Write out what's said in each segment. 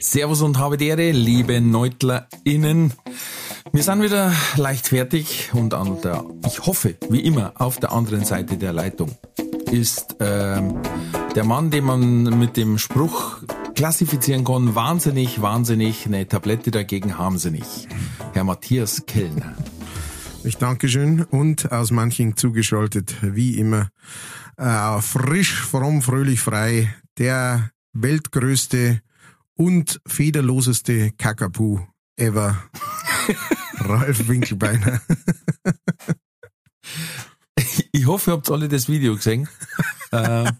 Servus und habe die liebe NeutlerInnen. Wir sind wieder leichtfertig und an der, ich hoffe, wie immer, auf der anderen Seite der Leitung ist ähm, der Mann, den man mit dem Spruch klassifizieren kann, wahnsinnig, wahnsinnig, eine Tablette dagegen haben sie nicht. Herr Matthias Kellner. Ich danke schön und aus manchen zugeschaltet, wie immer, äh, frisch, fromm, fröhlich, frei, der weltgrößte und federloseste Kakapu ever, Ralf Winkelbeiner. Ich hoffe, ihr habt alle das Video gesehen, äh,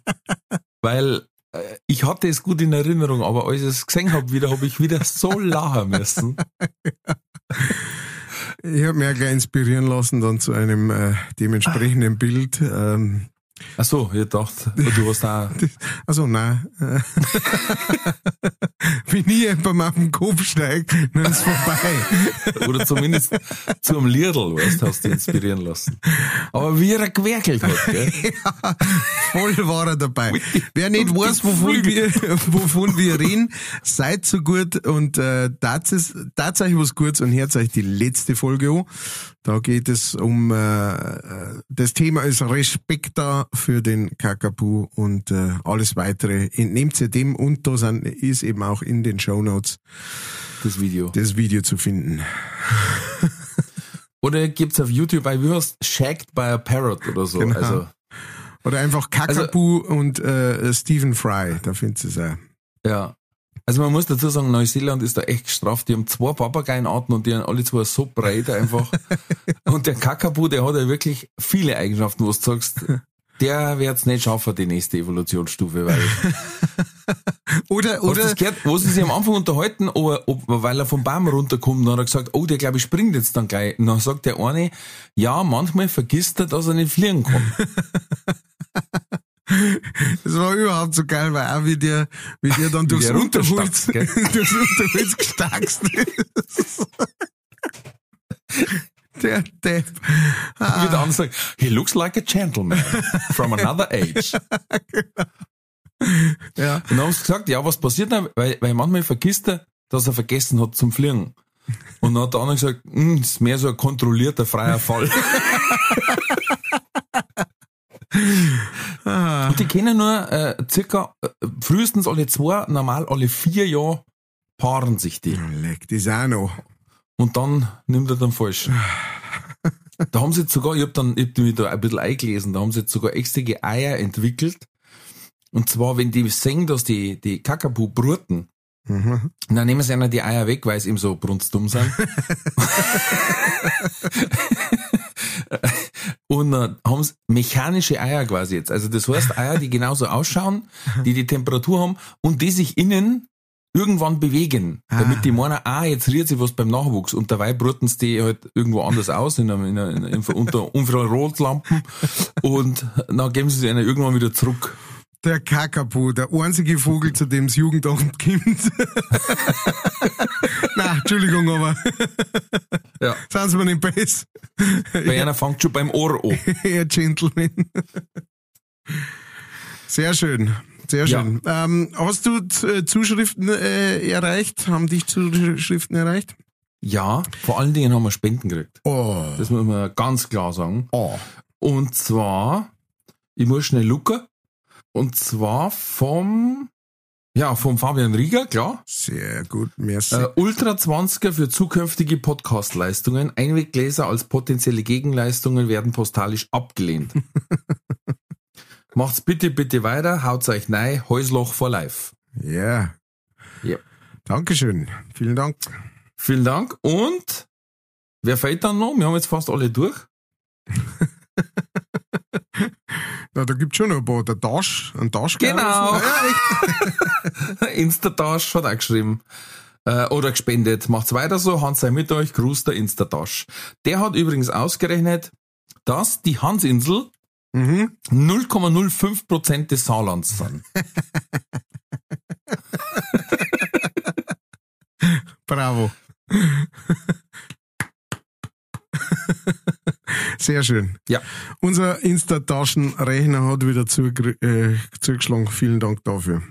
weil äh, ich hatte es gut in Erinnerung, aber als ich es gesehen habe, wieder habe ich wieder so lachen müssen. Ich habe mich auch gleich inspirieren lassen dann zu einem äh, dementsprechenden Bild. Ähm, Ach so, ich dachte, du hast da. Also nein. Wenn nie jemand auf den Kopf steigt, dann ist vorbei. Oder zumindest zum Liedl, weißt, hast du inspirieren lassen. Aber wie er gewerkelt hat, gell? ja, voll war er dabei. Wer nicht weiß, wovon wir, wovon wir reden, seid so gut und äh, tat euch was Gutes und hört euch die letzte Folge an. Da geht es um äh, äh das Thema ist Respekt da für den Kakapu und äh, alles weitere entnehmt ihr dem und da sind, ist eben auch in den Show Notes das Video. Das Video zu finden. oder gibt's auf YouTube bei heißt Shagged by a Parrot oder so. Genau. Also oder einfach Kakapu also, und äh, Stephen Fry, da findest du es auch. Ja. Also man muss dazu sagen, Neuseeland ist da echt gestraft. Die haben zwei Papageienarten und die haben alle zwei so breit einfach. und der Kakapu, der hat ja wirklich viele Eigenschaften, wo du sagst, der wird es nicht schaffen, die nächste Evolutionsstufe, weil. oder, oder. Hast gehört, wo sie sich am Anfang unterhalten, ob, ob, weil er vom Baum runterkommt, dann hat er gesagt, oh, der glaube ich springt jetzt dann gleich. Und dann sagt der eine, ja, manchmal vergisst er, dass er nicht fliegen kann. Das war überhaupt so geil, weil auch wie der, wie der dann durchs Unterholz, durchs Unterholz gestackst ist. Der Depp. Ah. Wie der andere sagt, he looks like a gentleman from another age. ja. Und dann haben sie gesagt, ja, was passiert dann? Weil, weil manchmal vergisst er, dass er vergessen hat zum Fliegen. Und dann hat der andere gesagt, hm, das ist mehr so ein kontrollierter freier Fall. Ah. Und die kennen nur äh, circa äh, frühestens alle zwei, normal alle vier Jahre paaren sich die. Leck, das auch noch. Und dann nimmt er dann falsch. Da haben sie jetzt sogar, ich hab dann, ich hab mich da ein bisschen eingelesen, da haben sie jetzt sogar extra Eier entwickelt. Und zwar, wenn die sehen, dass die, die Kakapu bruten, mhm. dann nehmen sie einer die Eier weg, weil sie eben so brunstdumm sind. und dann haben sie mechanische Eier quasi jetzt. Also das heißt Eier, die genauso ausschauen, die die Temperatur haben und die sich innen irgendwann bewegen, ah. damit die meinen, ah, jetzt rührt sich was beim Nachwuchs und dabei bruten sie die halt irgendwo anders aus, in einer, in einer, in, unter Infrarotlampen und dann geben sie sie einer irgendwann wieder zurück. Der Kakapu, der einzige Vogel, zu dem das Jugendamt kommt. Nein, Entschuldigung, aber. ja. Sind Sie mir nicht besser? Bei ja. einer fängt schon beim Ohr an. Herr Gentleman. Sehr schön. Sehr schön. Ja. Ähm, hast du äh, Zuschriften äh, erreicht? Haben dich Zuschriften erreicht? Ja, vor allen Dingen haben wir Spenden gekriegt. Oh. Das muss man ganz klar sagen. Oh. Und zwar, ich muss schnell lucken. Und zwar vom, ja, vom Fabian Rieger, klar. Sehr gut, merci. Äh, Ultra 20er für zukünftige Podcast-Leistungen. Einweggläser als potenzielle Gegenleistungen werden postalisch abgelehnt. Macht's bitte, bitte weiter, haut's euch nein, Häusloch for life. Ja. Yeah. Ja. Dankeschön. Vielen Dank. Vielen Dank. Und wer fällt dann noch? Wir haben jetzt fast alle durch. Ja, da gibt's schon noch ein paar. Der Dash, ein Dash. Genau. Ja. Instatasch hat auch geschrieben. Äh, oder gespendet. Macht's weiter so. Hans sei mit euch. Gruß der Instatasch. Der hat übrigens ausgerechnet, dass die Hansinsel Mhm. 0,05% des Saarlands sind. Bravo. Sehr schön. Ja. Unser Insta-Taschenrechner hat wieder äh, zugeschlagen. Vielen Dank dafür.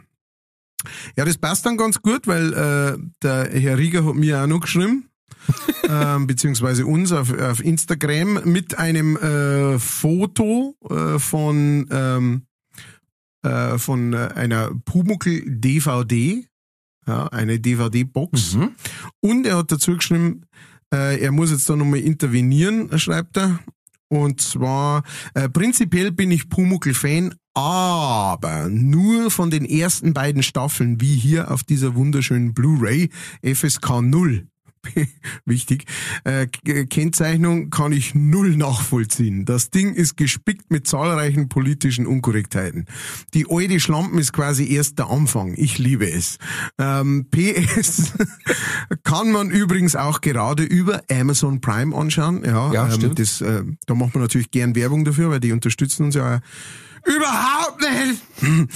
Ja, das passt dann ganz gut, weil äh, der Herr Rieger hat mir auch noch geschrieben, ähm, beziehungsweise uns auf, auf Instagram mit einem äh, Foto äh, von, ähm, äh, von äh, einer Pumuckl DVD, ja, eine DVD-Box. Mhm. Und er hat dazu geschrieben, äh, er muss jetzt da nochmal intervenieren, schreibt er. Und zwar, prinzipiell bin ich Pumuckl-Fan, aber nur von den ersten beiden Staffeln, wie hier auf dieser wunderschönen Blu-ray, FSK 0. Wichtig. Äh, K- Kennzeichnung kann ich null nachvollziehen. Das Ding ist gespickt mit zahlreichen politischen Unkorrektheiten. Die alte Schlampen ist quasi erst der Anfang. Ich liebe es. Ähm, PS kann man übrigens auch gerade über Amazon Prime anschauen. Ja, Ja, ähm, stimmt. Das, äh, da macht man natürlich gern Werbung dafür, weil die unterstützen uns ja überhaupt nicht.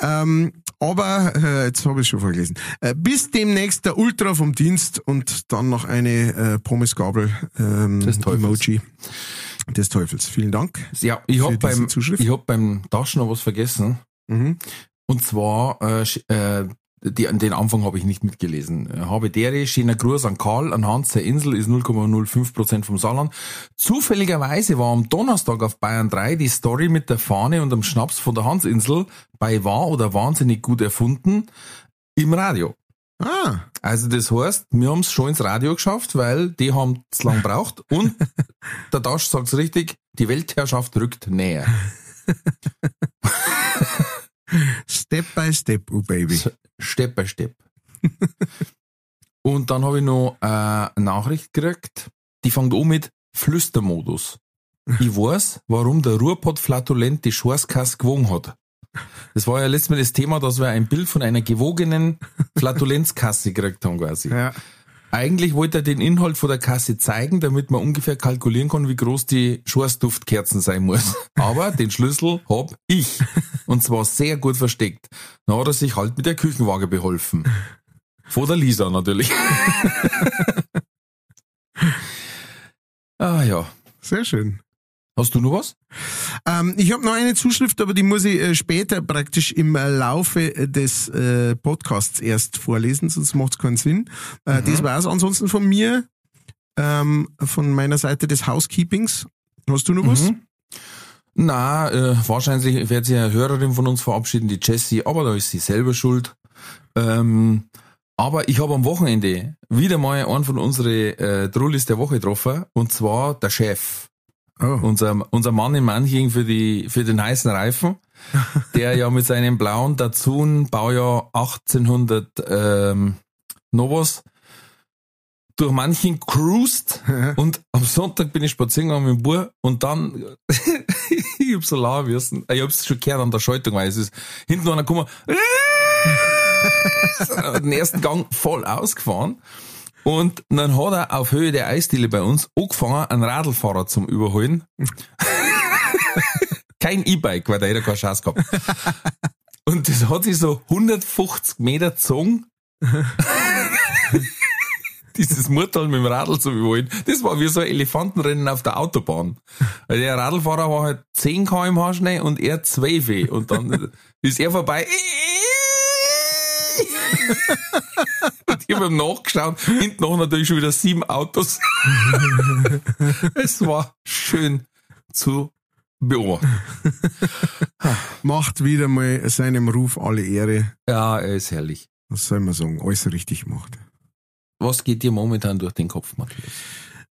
ähm, aber äh, jetzt habe ich schon vorgelesen. Äh, bis demnächst der Ultra vom Dienst und dann noch eine äh, Pommesgabel ähm, Des. Emoji des Teufels. Vielen Dank. Ja, ich Für hab diese beim, ich hab beim Taschen noch was vergessen. Mhm. Und zwar, äh, äh, die, den Anfang habe ich nicht mitgelesen. Habe dere, schöner Gruß an Karl, an Hans, der Insel ist 0,05% vom Saarland. Zufälligerweise war am Donnerstag auf Bayern 3 die Story mit der Fahne und dem Schnaps von der Hansinsel bei wahr oder wahnsinnig gut erfunden im Radio. Ah, Also das heißt, wir haben es schon ins Radio geschafft, weil die haben zu lang braucht und der Dasch sagt's richtig, die Weltherrschaft rückt näher. Step by Step, oh Baby. Step by Step. Und dann habe ich noch äh, eine Nachricht gekriegt, die fängt an mit Flüstermodus. Ich weiß, warum der Ruhrpott flatulent die Schorskasse gewogen hat. Das war ja letztes Mal das Thema, dass wir ein Bild von einer gewogenen Flatulenzkasse gekriegt haben quasi. Ja. Eigentlich wollte er den Inhalt von der Kasse zeigen, damit man ungefähr kalkulieren kann, wie groß die Schorsduftkerzen sein muss. Aber den Schlüssel hab ich. Und zwar sehr gut versteckt. Dann hat er sich halt mit der Küchenwaage beholfen. Vor der Lisa natürlich. ah ja. Sehr schön. Hast du noch was? Ähm, ich habe noch eine Zuschrift, aber die muss ich äh, später praktisch im äh, Laufe äh, des äh, Podcasts erst vorlesen, sonst macht es keinen Sinn. Äh, Das war's ansonsten von mir, ähm, von meiner Seite des Housekeepings. Hast du noch was? Mhm. Na, äh, wahrscheinlich wird sich eine Hörerin von uns verabschieden, die Jessie, aber da ist sie selber schuld. Ähm, aber ich habe am Wochenende wieder mal einen von unseren äh, Drullis der Woche getroffen, und zwar der Chef. Oh. Unser, unser Mann in Manching für, die, für den heißen Reifen, der ja mit seinem blauen Datsun Baujahr 1800 ähm, was durch Manching cruised und am Sonntag bin ich spazieren gegangen mit dem Bub und dann, ich hab so lachen müssen, ich hab's schon gehört an der Schaltung, weil es ist hinten einer gekommen, den ersten Gang voll ausgefahren. Und dann hat er auf Höhe der Eisdiele bei uns angefangen, einen Radlfahrer zum Überholen. Kein E-Bike, weil da hätte er keine Chance gehabt. Und das hat sich so 150 Meter gezogen. Dieses Murtal mit dem Radl zu überholen. Das war wie so ein Elefantenrennen auf der Autobahn. Weil der Radlfahrer war halt 10 kmh schnell und er 12. Und dann ist er vorbei. Ich habe nachgeschaut, hinten noch natürlich schon wieder sieben Autos. es war schön zu beobachten. Macht wieder mal seinem Ruf alle Ehre. Ja, er ist herrlich. Was soll man sagen? Alles richtig gemacht. Was geht dir momentan durch den Kopf, Matthias?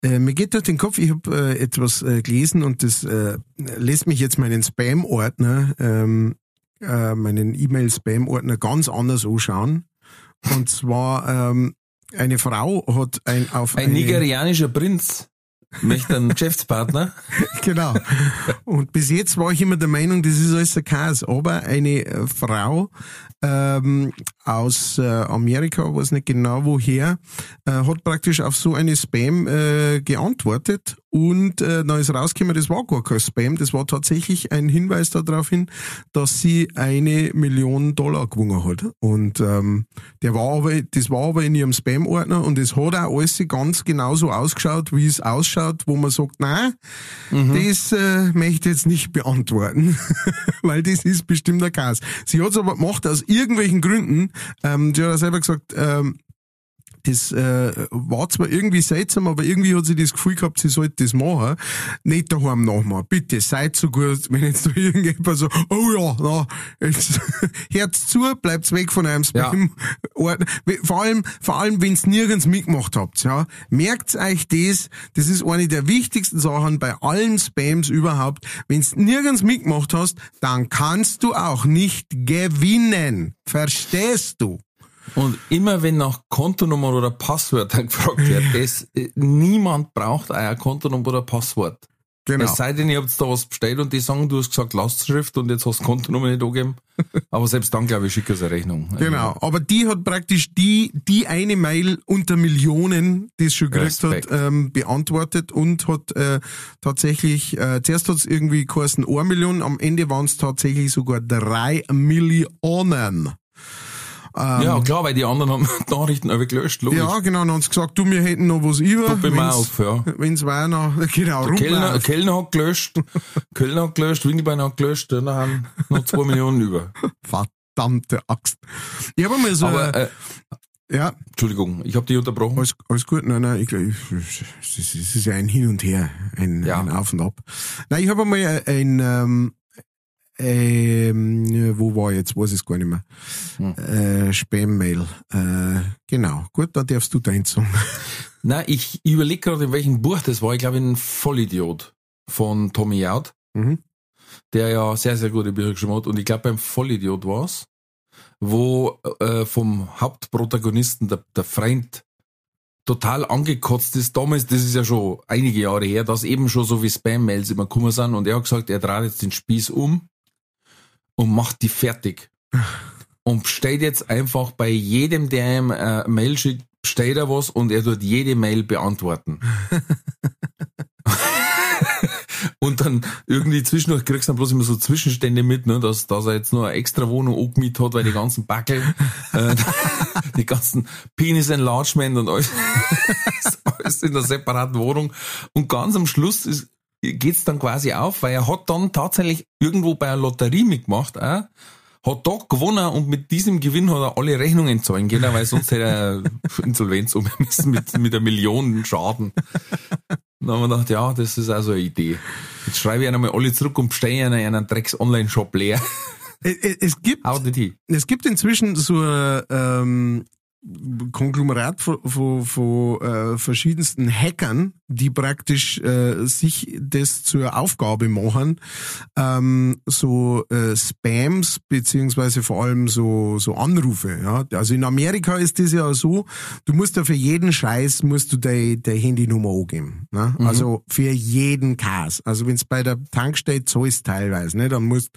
Äh, mir geht durch den Kopf, ich habe äh, etwas äh, gelesen und das äh, lässt mich jetzt meinen Spam-Ordner, ähm, äh, meinen E-Mail-Spam-Ordner ganz anders anschauen. Und zwar ähm, eine Frau hat ein auf Ein nigerianischer Prinz möchte einen Geschäftspartner. genau. Und bis jetzt war ich immer der Meinung, das ist alles ein Chaos. Aber eine äh, Frau ähm, aus äh, Amerika, weiß nicht genau woher, äh, hat praktisch auf so eine Spam äh, geantwortet und äh, dann ist rausgekommen, das war gar kein Spam, das war tatsächlich ein Hinweis darauf hin, dass sie eine Million Dollar gewonnen hat. Und ähm, der war aber, das war aber in ihrem Spam-Ordner und es hat auch alles ganz genauso ausgeschaut, wie es ausschaut, wo man sagt, nein, mhm. das äh, möchte ich jetzt nicht beantworten, weil das ist bestimmt der Chaos. Sie hat es aber gemacht aus irgendwelchen Gründen. Ähm, auch selber gesagt, ähm, das äh, war zwar irgendwie seltsam, aber irgendwie hat sie das Gefühl gehabt, sie sollte das machen. Nicht daheim nachmachen. Bitte, seid so gut, wenn jetzt da irgendjemand so, oh ja, na, jetzt Herz zu, bleibt's weg von einem Spam. Ja. Vor allem, vor allem, wenn's nirgends mitgemacht habt, ja. Merkt euch das, das ist eine der wichtigsten Sachen bei allen Spams überhaupt. Wenn's nirgends mitgemacht hast, dann kannst du auch nicht gewinnen. Verstehst du? Und immer wenn nach Kontonummer oder Passwörtern gefragt wird, das, äh, niemand braucht euer Kontonummer oder Passwort. Genau. Es sei denn, ihr habt da was bestellt und die sagen, du hast gesagt Lastschrift und jetzt hast du Kontonummer nicht angegeben. Aber selbst dann, glaube ich, schicke ich eine Rechnung. Genau. Aber die hat praktisch die, die eine Mail unter Millionen, die es schon gekriegt hat, ähm, beantwortet und hat äh, tatsächlich, äh, zuerst hat es irgendwie geheißen eine Million, am Ende waren es tatsächlich sogar drei Millionen. Ähm, ja, klar, weil die anderen haben Nachrichten aber gelöscht, logisch. Ja, genau, dann haben sie gesagt, du, wir hätten noch was über. Top im auf, ja. Wenn's war noch, genau, rum Kellner, Kellner hat gelöscht, Kellner hat gelöscht, Winkelbein hat gelöscht, dann haben noch zwei Millionen über. Verdammte Axt. Ich habe mal so, aber, äh, ja. Entschuldigung, ich habe dich unterbrochen. Alles, alles gut, nein, nein, ich glaube, es ist ja ein Hin und Her, ein, ja. ein Auf und Ab. Nein, ich habe mal ein, ähm, ähm, wo war ich jetzt? Weiß ich es gar nicht mehr. Hm. Äh, Spam-Mail. Äh, genau. Gut, dann darfst du dein sagen. Nein, ich überlege gerade, in welchem Buch das war. Ich glaube, ein Vollidiot von Tommy Out, mhm. der ja sehr, sehr gute Bücher geschrieben hat. Und ich glaube, beim Vollidiot war es, wo äh, vom Hauptprotagonisten der, der Freund total angekotzt ist. Damals, das ist ja schon einige Jahre her, dass eben schon so wie Spam-Mails immer gekommen sind. Und er hat gesagt, er dreht jetzt den Spieß um und macht die fertig. Und bestellt jetzt einfach bei jedem, der ihm äh, Mail schickt, bestellt er was und er tut jede Mail beantworten. und dann irgendwie zwischendurch kriegst du dann bloß immer so Zwischenstände mit, ne, dass, dass er jetzt nur eine extra Wohnung angemietet hat, weil die ganzen Backel, äh, die ganzen Penis Enlargement und alles, alles in der separaten Wohnung. Und ganz am Schluss ist, geht's dann quasi auf, weil er hat dann tatsächlich irgendwo bei einer Lotterie mitgemacht, äh, hat da gewonnen und mit diesem Gewinn hat er alle Rechnungen zahlen können, weil sonst hätte er Insolvenz umgemessen mit, mit einer Million Schaden. Dann haben wir gedacht, ja, das ist also eine Idee. Jetzt schreibe ich einmal alle zurück und bestelle einen, einen Drecks-Online-Shop leer. Es gibt, es gibt inzwischen so ähm, Konglomerat von, von, von äh, verschiedensten Hackern, die praktisch äh, sich das zur Aufgabe machen, ähm, so äh, Spams beziehungsweise vor allem so so Anrufe. Ja, also in Amerika ist das ja so, du musst ja für jeden Scheiß musst du deine de Handynummer angeben. Ne? Mhm. Also für jeden Cast. Also wenn es bei der Tankstelle zahlst teilweise, ne, dann musst,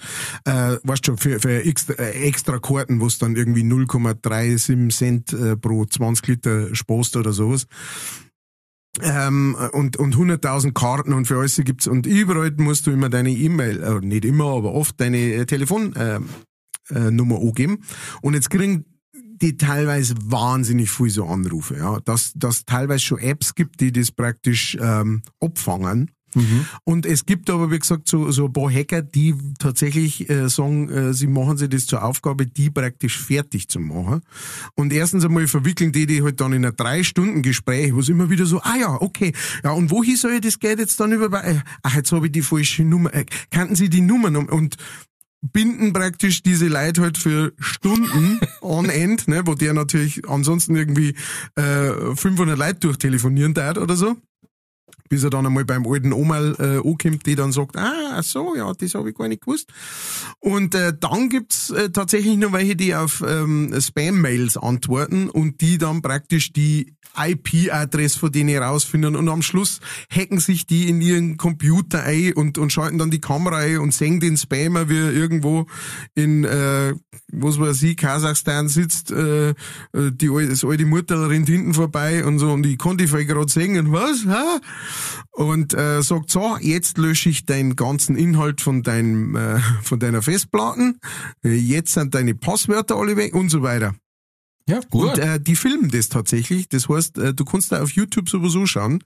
äh, weißt du, für, für extra, äh, extra Karten, wo es dann irgendwie 0,37 Cent äh, pro 20 Liter Spost oder sowas. Ähm, und, und 100.000 Karten und für alles gibt's, und überall musst du immer deine E-Mail, äh, nicht immer, aber oft deine äh, Telefonnummer äh, äh, angeben. Und jetzt kriegen die teilweise wahnsinnig viel so Anrufe, ja. Dass, dass teilweise schon Apps gibt, die das praktisch ähm, abfangen Mhm. Und es gibt aber, wie gesagt, so, so ein paar Hacker, die tatsächlich äh, sagen, äh, sie machen sich das zur Aufgabe, die praktisch fertig zu machen. Und erstens einmal verwickeln die die halt dann in ein Drei-Stunden-Gespräch, wo es immer wieder so, ah ja, okay, ja, und wohin soll ich das Geld jetzt dann über, äh, ach, jetzt habe ich die falsche Nummer, äh, kannten Sie die Nummern? Und binden praktisch diese Leute halt für Stunden on end, ne, wo der natürlich ansonsten irgendwie äh, 500 Leute durchtelefonieren darf oder so bis er dann einmal beim alten Oma äh, ankommt, die dann sagt, ah, so, ja, das habe ich gar nicht gewusst. Und äh, dann gibt's äh, tatsächlich noch welche, die auf ähm, Spam-Mails antworten und die dann praktisch die IP-Adresse von denen rausfinden und am Schluss hacken sich die in ihren Computer ein und, und schalten dann die Kamera ein und sehen den Spammer, wie er irgendwo in, äh, was weiß ich, Kasachstan sitzt, äh, die, das alte Mutter rennt hinten vorbei und so und ich konnte die gerade sehen und was, ha? Und äh, sagt so, jetzt lösche ich deinen ganzen Inhalt von deinem, äh, von deiner Festplatten, jetzt sind deine Passwörter alle weg und so weiter. Ja, gut. Und äh, die filmen das tatsächlich. Das heißt, äh, du kannst da auf YouTube sowieso schauen.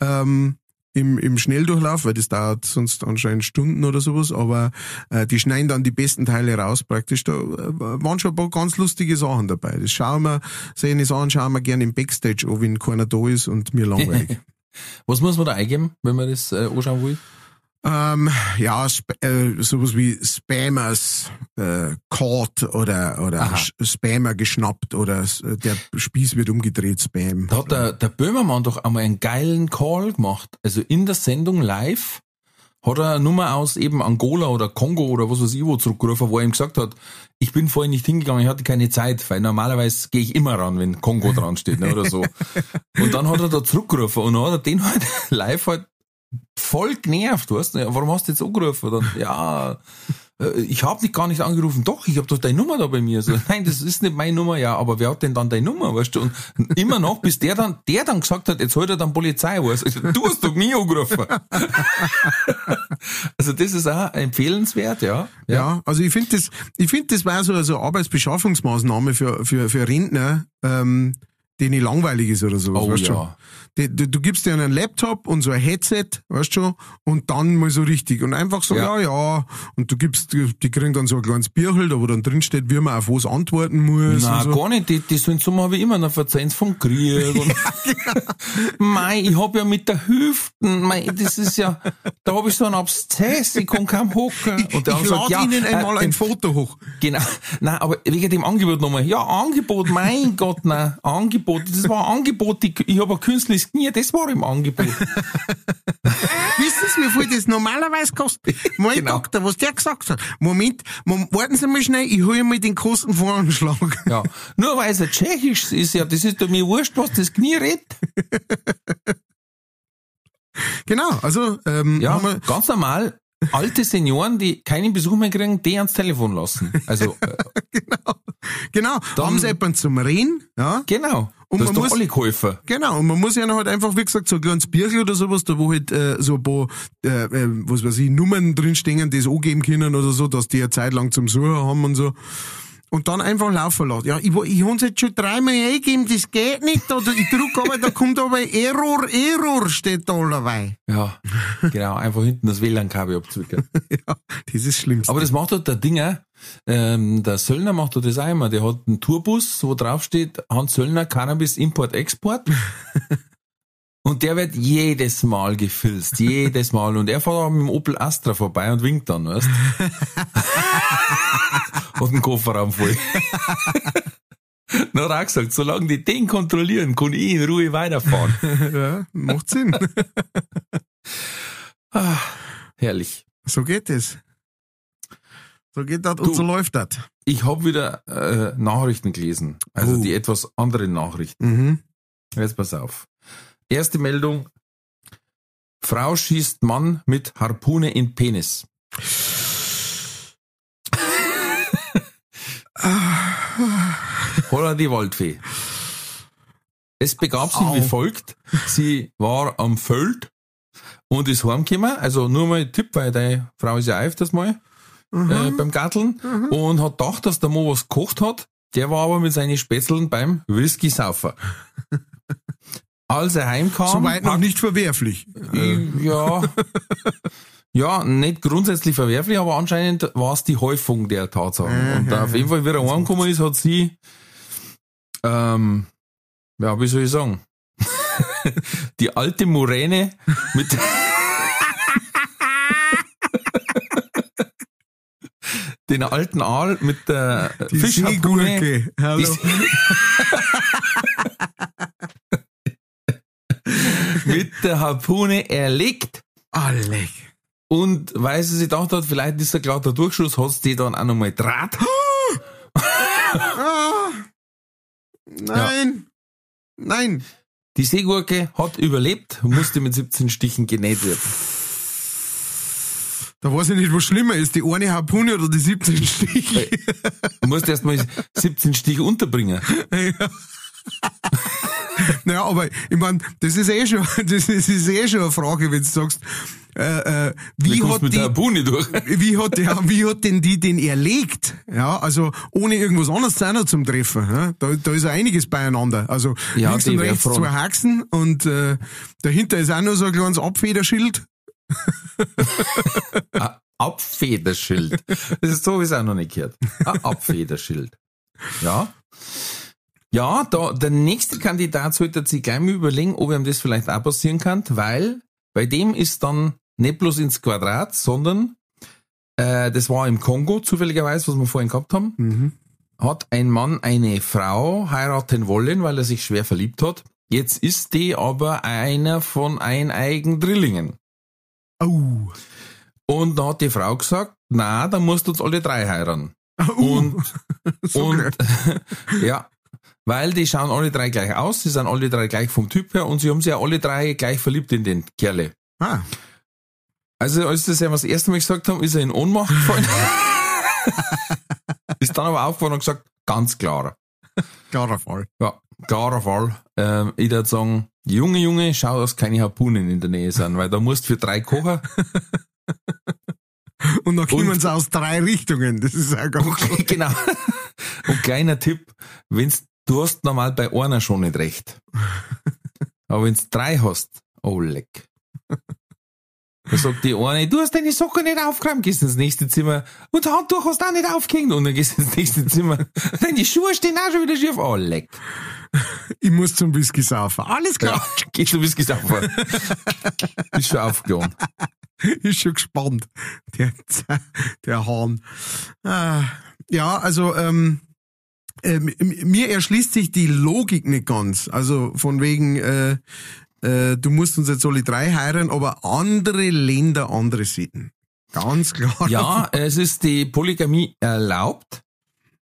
Ähm, im, im Schnelldurchlauf, weil das dauert sonst anscheinend Stunden oder sowas, aber äh, die schneiden dann die besten Teile raus praktisch. Da äh, waren schon ein paar ganz lustige Sachen dabei. Das schauen wir, sehen es an, schauen wir gerne im Backstage an, wenn keiner da ist und mir langweilig. Was muss man da eingeben, wenn man das äh, anschauen will? Ähm, ja, äh, sowas wie Spammers äh, caught oder, oder. Spammer geschnappt oder s- der Spieß wird umgedreht, Spam. Da hat der, der Böhmermann doch einmal einen geilen Call gemacht. Also in der Sendung live hat er eine Nummer aus eben Angola oder Kongo oder was weiß ich wo zurückgerufen, wo er ihm gesagt hat, ich bin vorhin nicht hingegangen, ich hatte keine Zeit, weil normalerweise gehe ich immer ran, wenn Kongo dran steht ne, oder so. Und dann hat er da zurückgerufen und dann hat er den halt live halt voll genervt, weißt du? Warum hast du jetzt angerufen? Dann, ja, ich habe dich gar nicht angerufen. Doch, ich habe doch deine Nummer da bei mir. So, nein, das ist nicht meine Nummer. Ja, aber wer hat denn dann deine Nummer, weißt du? Und immer noch, bis der dann, der dann gesagt hat, jetzt holt er dann Polizei, weißt du? Du hast doch nie angerufen. also das ist auch empfehlenswert, ja. Ja, also ich finde das, ich finde das war so so eine Arbeitsbeschaffungsmaßnahme für für für Rentner, ähm, denen langweilig ist oder sowas, Oh weißt ja. Du, du gibst dir einen Laptop und so ein Headset, weißt schon, und dann mal so richtig und einfach so, ja, Ja. ja, und du gibst, die kriegen dann so ein kleines Bierheld, wo dann drin steht, wie man auf was antworten muss. Nein, so. gar nicht. Die, die sollen so habe ich immer noch verzeihen vom Krieg. Und Mei, ich hab ja mit der Hüften, mei, das ist ja, da hab ich so einen Abszess, ich kann kaum hocken. Und der ich lade Ihnen einmal äh, ein Foto hoch. Genau. Nein, aber wegen dem Angebot nochmal. Ja, Angebot, mein Gott, nein. Angebot. Das war ein Angebot. Ich, ich habe ein künstliches Knie, das war im Angebot. Wissen Sie, wie viel das normalerweise kostet? Mein Genau. Doktor, was der gesagt hat. Moment, Mom, warten Sie mal schnell, ich hole mal den Kostenvoranschlag. Ja. Nur weil es ein Tschechisch ist, ja, das ist doch mir wurscht, was das Knie redet. Genau, also ähm, Ja, ganz normal. Alte Senioren, die keinen Besuch mehr kriegen, die ans Telefon lassen. Also, äh, genau, Dann- haben Sie jemanden zum Reden, ja, genau. Und das man ist doch muss- alle genau, und man muss ja noch halt einfach, wie gesagt, so ein kleines Bierchen oder sowas, da wo halt äh, so ein paar, äh, äh, was weiß ich, Nummern drinstehen, die es angeben können oder so, dass die eine Zeit lang zum Suchen haben und so. Und dann einfach laufen lassen. Ja, ich, ich hab's jetzt schon dreimal eingegeben, das geht nicht. Oder ich drück aber, da kommt aber Error, Error steht da dabei. Ja, genau. Einfach hinten das WLAN-Kabel abzwicken. Ja, das ist schlimm. Aber das macht halt der Dinger, ähm, der Söllner macht halt das immer. Der hat einen Tourbus, wo drauf steht, Hans Söllner, Cannabis, Import, Export. Und der wird jedes Mal gefilzt, jedes Mal. Und er fährt auch mit dem Opel Astra vorbei und winkt dann, weißt Und den Kofferraum voll. Dann hat auch gesagt, solange die den kontrollieren, kann ich in Ruhe weiterfahren. ja, macht Sinn. Ah, herrlich. So geht es. So geht das Du. und so läuft das. Ich habe wieder äh, Nachrichten gelesen. Also Oh. die etwas anderen Nachrichten. Mhm. Jetzt pass auf. Erste Meldung. Frau schießt Mann mit Harpune in Penis. Holla die Waldfee. Es begab sich Au. wie folgt. Sie war am Feld und ist heimgekommen. Also nur mal Tipp, weil deine Frau ist ja öfters mal äh, beim Garteln und hat gedacht, dass der Mo was gekocht hat. Der war aber mit seinen Spätzeln beim Whisky saufer. Als er heimkam, Soweit noch nicht verwerflich. ja. Ja, nicht grundsätzlich verwerflich, aber anscheinend war es die Häufung der Tatsachen. Und auf jeden Fall, wie er heimgekommen ist, hat sie, ähm, ja, wie soll ich sagen, die alte Muräne mit, den alten Aal mit der Die Fischharpune, Seegurke. Hallo. mit der Harpune erlegt. Alle. Und weil sie sich gedacht hat, vielleicht ist er klar der Durchschuss, hat sie dann auch nochmal Draht. Ah. Nein. Nein. Die Seegurke hat überlebt, musste mit 17 Stichen genäht werden. Da weiß ich nicht, was schlimmer ist, die eine Harpune oder die 17 Stiche. Du musst erst mal 17 Stiche unterbringen. Ja. naja, aber ich meine, das ist eh schon, das ist, ist eh schon eine Frage, wenn du sagst, äh, äh, wie, hat die, wie hat der, wie hat denn die den erlegt? Ja, also ohne irgendwas anderes zu einer zum Treffen. Ja? Da, da ist ja einiges beieinander. Also Ja, links und rechts zwei Haxen und äh, dahinter ist auch noch so ein kleines Abfederschild. Ein Abfederschild. Das ist so, wie es auch noch nicht gehört. Ein Abfederschild. Ja. Ja, da, der nächste Kandidat sollte sich gleich mal überlegen, ob ihm das vielleicht auch passieren kann, weil bei dem ist dann nicht bloß ins Quadrat, sondern äh, das war im Kongo zufälligerweise, was wir vorhin gehabt haben, Mhm. hat ein Mann eine Frau heiraten wollen, weil er sich schwer verliebt hat. Jetzt ist die aber einer von eineigen Drillingen. Oh. Und da hat die Frau gesagt, na, dann musst du uns alle drei heiraten. Uh, Und, so und ja, weil die schauen alle drei gleich aus, sie sind alle drei gleich vom Typ her und sie haben sich ja alle drei gleich verliebt in den Kerle. ah, Also als das ja das erste Mal gesagt haben, ist er in Ohnmacht gefallen. ist dann aber aufgewacht und gesagt, ganz klar. klarer Fall. Ja, klarer Fall. Ähm, ich würde sagen, Junge, Junge, schau, dass keine Harpunen in der Nähe sind, weil da musst du für drei kochen. Und dann kommen sie aus drei Richtungen. Das ist auch ganz klar. genau. Und kleiner Tipp, wenn's, du hast normal bei einer schon nicht recht. Aber wenn's drei hast, oh leck. Da sagt die eine, du hast deine Socken nicht aufgeräumt, gehst ins nächste Zimmer und Handtuch hast du auch nicht aufgehängt und dann gehst du ins nächste Zimmer. Deine Schuhe stehen auch schon wieder schief. Oh leck. Ich muss zum Whisky saufen. Alles klar. Ja, gehst du bis gesaufen. Bist schon aufgegangen. Ist schon gespannt. Der, der Hahn. Ah, ja, also ähm, ähm, mir erschließt sich die Logik nicht ganz. Also von wegen, äh, äh, du musst uns jetzt alle drei heiraten, aber andere Länder, andere Sitten. Ganz klar. Ja, es ist die Polygamie erlaubt,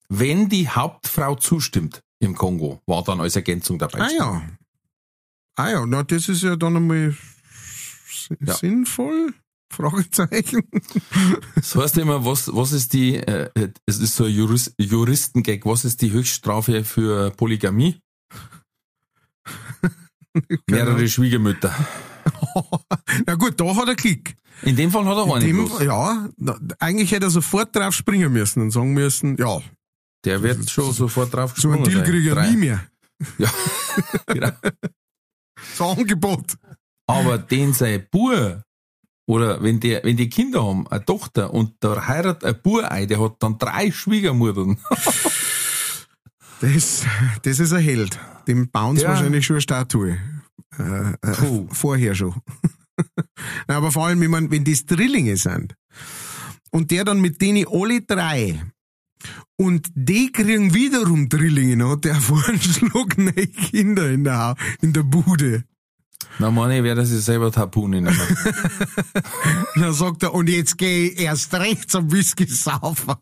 wenn die Hauptfrau zustimmt im Kongo, war dann als Ergänzung dabei. Ah ja. Ah ja, na, das ist ja dann einmal Ja. sinnvoll. Fragezeichen. Das heißt immer, was, was ist die, äh, es ist so ein Jurist, Juristengag, was ist die Höchststrafe für Polygamie? Mehrere Schwiegermütter. Na gut, da hat er Klick. In dem Fall hat er In einen dem, bloß. ja, na, eigentlich hätte er sofort drauf springen müssen und sagen müssen, ja, Der wird schon sofort drauf so ein Deal kriege ich nie mehr. Ja, genau. So ein Angebot. Aber den sein Bur, oder wenn die, wenn die Kinder haben, eine Tochter, und da heiratet ein Bur ein, der hat dann drei Schwiegermuttern. Das, das ist ein Held. Dem bauen sie Ja. wahrscheinlich schon eine Statue. Äh, äh, vorher schon. Na, aber vor allem, ich mein, wenn das Drillinge sind und der dann mit denen alle drei und die kriegen wiederum Drillinge, hat der vor einen Schluck neue Kinder in der, in der Bude. Na, meine ich, werde sie selber Harpune nehmen. Dann sagt er, und jetzt gehe ich erst recht zum Whisky saufen.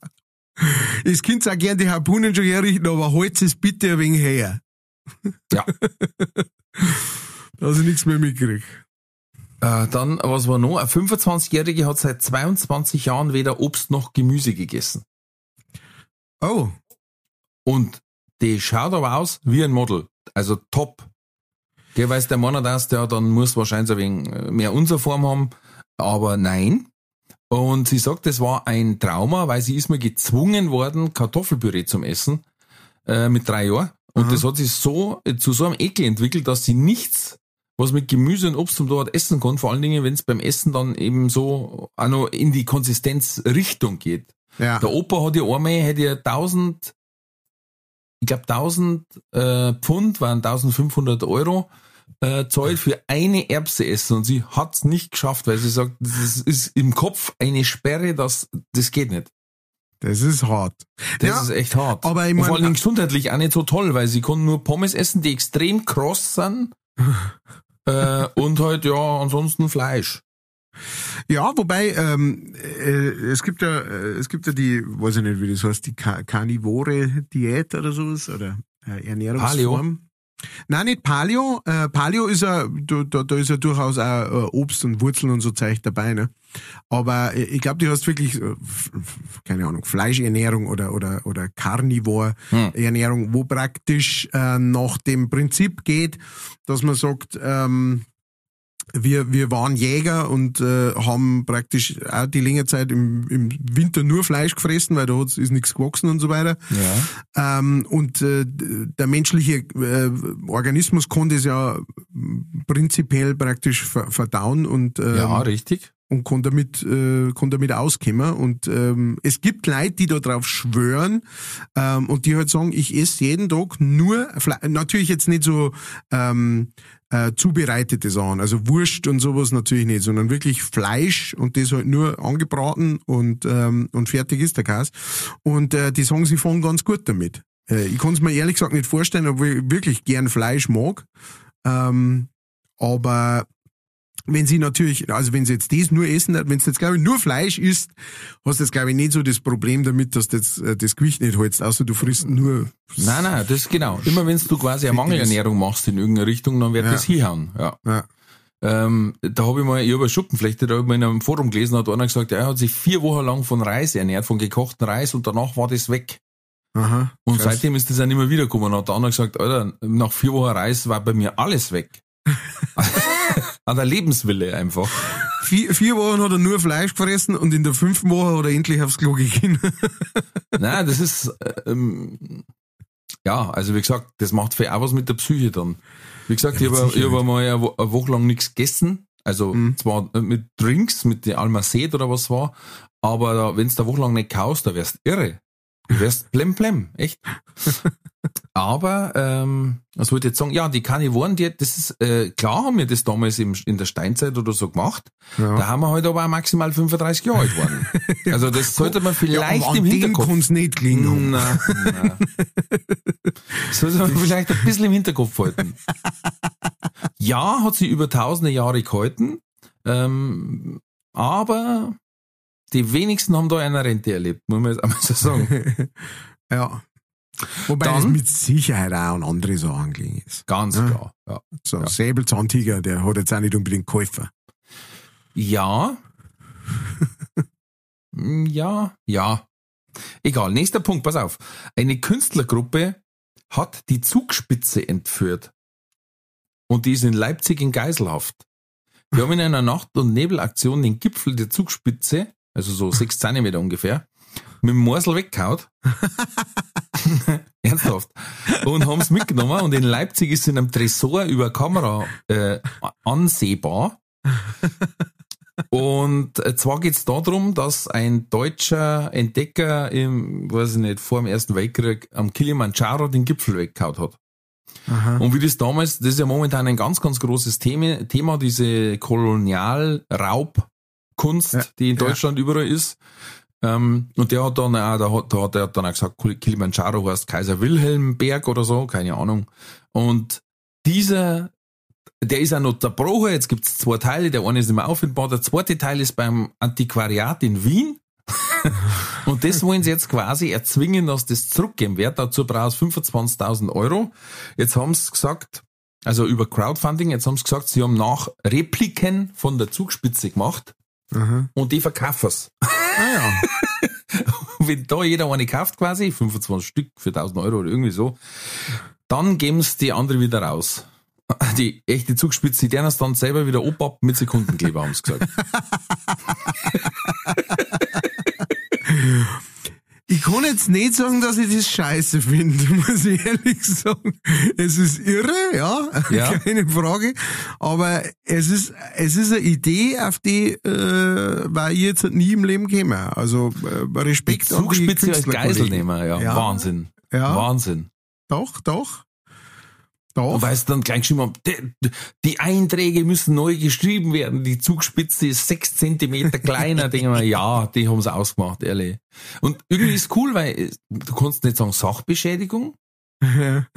Es könnt auch gern die Harpunen schon herrichten, aber holt es bitte ein wenig her. Ja. Dass ich nichts mehr mitkriege. Äh, dann, was war noch? Ein 25-Jährige hat seit 22 Jahren weder Obst noch Gemüse gegessen. Oh, Und die schaut aber aus wie ein Model. Also top. Gell, weiß der Mann das, der dann muss wahrscheinlich ein wenig äh, mehr unsere Form haben. Aber nein. Und sie sagt, es war ein Trauma, weil sie ist mal gezwungen worden, Kartoffelpüree zum Essen, äh, mit drei Jahren. Und Mhm. das hat sich so, äh, zu so einem Ekel entwickelt, dass sie nichts, was mit Gemüse und Obst und dort essen kann, vor allen Dingen, wenn es beim Essen dann eben so auch noch in die Konsistenzrichtung geht. ja. Der Opa hat ja einmal, hätte ja 1000, ich glaube 1000 äh, Pfund, waren 1500 Euro, äh, zahlt für eine Erbse essen und sie hat's nicht geschafft, weil sie sagt, das ist im Kopf eine Sperre, das, das geht nicht. Das ist hart. Das Ja, ist echt hart. aber ich und mein- vor allem gesundheitlich auch nicht so toll, weil sie kann nur Pommes essen, die extrem kross sind äh, und halt, ja, ansonsten Fleisch. Ja, wobei ähm, äh, es gibt ja äh, es gibt ja die, weiß ich nicht, wie das heißt, die Ka Karnivore Diät oder sowas oder äh, Ernährungsform. Nein, nicht Paleo. Äh, Paleo ist ja, da, da ist ja durchaus auch äh, Obst und Wurzeln und so Zeug dabei, ne? Aber äh, ich glaube, du hast wirklich, äh, keine Ahnung, Fleischernährung oder, oder, oder Carnivore-Ernährung, hm. wo praktisch äh, nach dem Prinzip geht, dass man sagt, ähm, wir, wir waren Jäger und äh, haben praktisch auch die längere Zeit im, im Winter nur Fleisch gefressen, weil da ist nichts gewachsen und so weiter. Ja. Ähm, und äh, der menschliche äh, Organismus konnte es ja prinzipiell praktisch verdauen und ähm, ja, richtig und kann damit, äh, kann damit auskommen. Und ähm, es gibt Leute, die da drauf schwören ähm, und die halt sagen, ich esse jeden Tag nur Fleisch. Natürlich jetzt nicht so ähm, äh, zubereitete Sachen, also Wurst und sowas natürlich nicht, sondern wirklich Fleisch und das halt nur angebraten und, ähm, und fertig ist der Käse. Und äh, die sagen, sie fahren ganz gut damit. Äh, ich kann es mir ehrlich gesagt nicht vorstellen, obwohl ich wirklich gern Fleisch mag. Ähm, aber wenn sie natürlich, also wenn sie jetzt das nur essen, wenn es jetzt glaube ich nur Fleisch isst, hast du jetzt glaube ich nicht so das Problem damit, dass du jetzt äh, das Gewicht nicht hältst, außer du frisst nur. Nein, nein, das ist genau. Immer wenn du quasi eine Mangelernährung machst in irgendeiner Richtung, dann wird ja. das hinhauen. Ja. ja. Ähm, da habe ich mal, ich habe Schuppenflechte, da habe ich in einem Forum gelesen, hat einer gesagt, er hat sich vier Wochen lang von Reis ernährt, von gekochten Reis und danach war das weg. Aha, und krass. seitdem ist das auch nicht mehr wiedergekommen. Und hat der andere gesagt, Alter, nach vier Wochen Reis war bei mir alles weg. An der Lebenswille einfach. Vier, vier Wochen hat er nur Fleisch gefressen und in der fünften Woche hat er endlich aufs Klo gegangen. Nein, das ist, ähm, ja, also wie gesagt, das macht viel auch was mit der Psyche dann. Wie gesagt, ja, ich habe hab einmal eine Woche lang nichts gegessen. Also mhm. zwar mit Drinks, mit der Almacet oder was war, aber wenn du da wochenlang nicht kaust, da wärst irre. Du wärst blem blem, echt. Aber, ähm, was wollte ich jetzt sagen? Ja, die Karnivoren, die, das ist, äh, klar haben wir das damals im, in der Steinzeit oder so gemacht. Ja. Da haben wir halt aber auch maximal 35 Jahre alt geworden. Also das sollte man vielleicht ja, im Hinterkopf. Dem nicht klingen. Na, na. sollte man vielleicht ein bisschen im Hinterkopf halten. Ja, hat sie über tausende Jahre gehalten, ähm, aber die wenigsten haben da eine Rente erlebt, muss man jetzt einmal so sagen. ja. Wobei Dann, es mit Sicherheit auch an andere Sachen gelingen ist. Ganz ja? klar, ja. So, ja. Säbelzahntiger, der hat jetzt auch nicht unbedingt geholfen. Ja. ja, ja. Egal, nächster Punkt, pass auf. Eine Künstlergruppe hat die Zugspitze entführt. Und die ist in Leipzig in Geiselhaft. Wir haben in einer Nacht- und Nebelaktion den Gipfel der Zugspitze, also so sechs Zentimeter ungefähr, mit dem Morsel weggehaut. Ernsthaft. Und haben es mitgenommen und in Leipzig ist in einem Tresor über Kamera äh, ansehbar. Und äh, zwar geht es darum, dass ein deutscher Entdecker im, weiß ich nicht, vor dem Ersten Weltkrieg am Kilimanjaro den Gipfel weggehaut hat. Aha. Und wie das damals, das ist ja momentan ein ganz, ganz großes Thema, Thema diese Kolonialraubkunst, ja, die in Deutschland ja. überall ist. Ähm, und der hat dann auch, der hat, der hat, der hat dann auch gesagt, Kilimanjaro heißt Kaiser Wilhelm Berg oder so, keine Ahnung. Und dieser, der ist auch noch zerbrochen, jetzt gibt's zwei Teile, der eine ist nicht mehr auffindbar, der zweite Teil ist beim Antiquariat in Wien. und das wollen sie jetzt quasi erzwingen, dass das zurückgeben wird. Dazu brauchst du 25.000 Euro. Jetzt haben sie gesagt, also über Crowdfunding, jetzt haben sie gesagt, sie haben nach Repliken von der Zugspitze gemacht Aha. und die verkaufen es. Ah ja. Wenn da jeder eine kauft quasi, 25 Stück für 1000 Euro oder irgendwie so, dann geben es die andere wieder raus. Die echte Zugspitze, die es dann selber wieder ab mit Sekundenkleber, haben sie gesagt. Ich kann jetzt nicht sagen, dass ich das scheiße finde, muss ich ehrlich sagen. Es ist irre, ja, ja. keine Frage. Aber es ist, es ist eine Idee, auf die äh, war ich jetzt nie im Leben gekommen. Also äh, Respekt die Zugspitze als Geiselnehmer, ja. ja. Wahnsinn. Ja. Wahnsinn. Doch, doch. Doch. Weil es dann gleich geschrieben haben, die, die, Einträge müssen neu geschrieben werden, die Zugspitze ist sechs Zentimeter kleiner. Denken wir, ja, die haben es ausgemacht, ehrlich. Und irgendwie ist cool, weil du kannst nicht sagen Sachbeschädigung. Ja.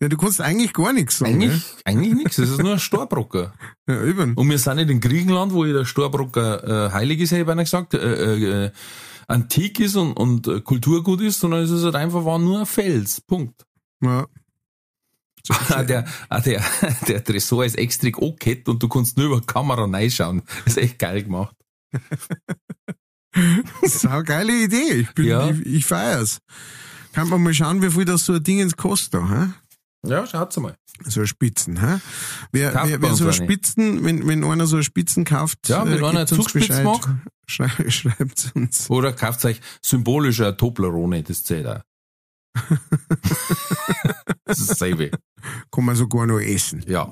Ja, du kannst eigentlich gar nichts sagen. Eigentlich, eigentlich nichts. Das ist nur ein Starbrocker. Ja, eben. Und wir sind nicht in Griechenland, wo der Starbrocker äh, heilig ist, hätte ich gesagt, äh, äh, antik ist und, und äh, Kulturgut ist, sondern es ist halt einfach war nur ein Fels. Punkt. Ja. Ah, der, ah, der, der Tresor ist extra angehängt und du kannst nur über die Kamera reinschauen. Das ist echt geil gemacht. Das ist eine geile Idee. Ich, bin, Ja. ich, ich feier's. Kann man mal schauen, wie viel das so ein Ding ins kostet hä? Ja, schaut's mal. So eine Spitzen, hä? Wer, Kauft wer, wer so. Spitzen, wenn, wenn einer so eine Spitzen kauft, Ja, wenn einer gebt uns Zugspitzen mag. Schrei, schreibt's uns. Oder kauft euch symbolischer Toblerone, das zählt auch. das ist dasselbe. Kann man sogar noch essen. Ja.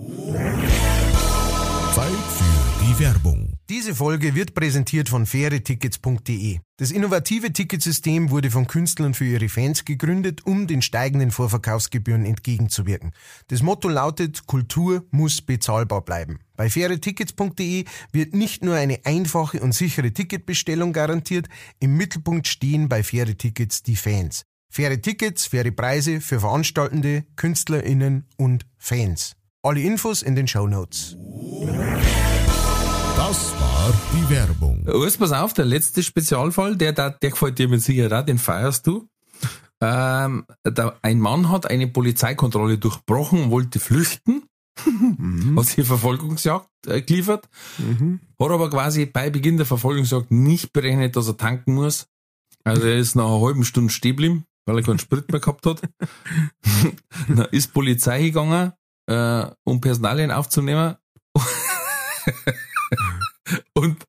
Zeit für die Werbung. Diese Folge wird präsentiert von fairetickets.de. Das innovative Ticketsystem wurde von Künstlern für ihre Fans gegründet, um den steigenden Vorverkaufsgebühren entgegenzuwirken. Das Motto lautet, Kultur muss bezahlbar bleiben. Bei fairetickets.de wird nicht nur eine einfache und sichere Ticketbestellung garantiert, im Mittelpunkt stehen bei faire Tickets die Fans. Faire Tickets, faire Preise für Veranstaltende, KünstlerInnen und Fans. Alle Infos in den Show Notes. Das war die Werbung. Alles, pass auf, der letzte Spezialfall, der, der, der gefällt dir mit Sicherheit auch, den feierst du. Ähm, da, ein Mann hat eine Polizeikontrolle durchbrochen und wollte flüchten, hat sich Verfolgungsjagd äh, geliefert, hat aber quasi bei Beginn der Verfolgungsjagd nicht berechnet, dass er tanken muss. Also er ist nach einer halben Stunde stehen geblieben, weil er keinen Sprit mehr gehabt hat. Dann ist Polizei gegangen, äh, um Personalien aufzunehmen. Und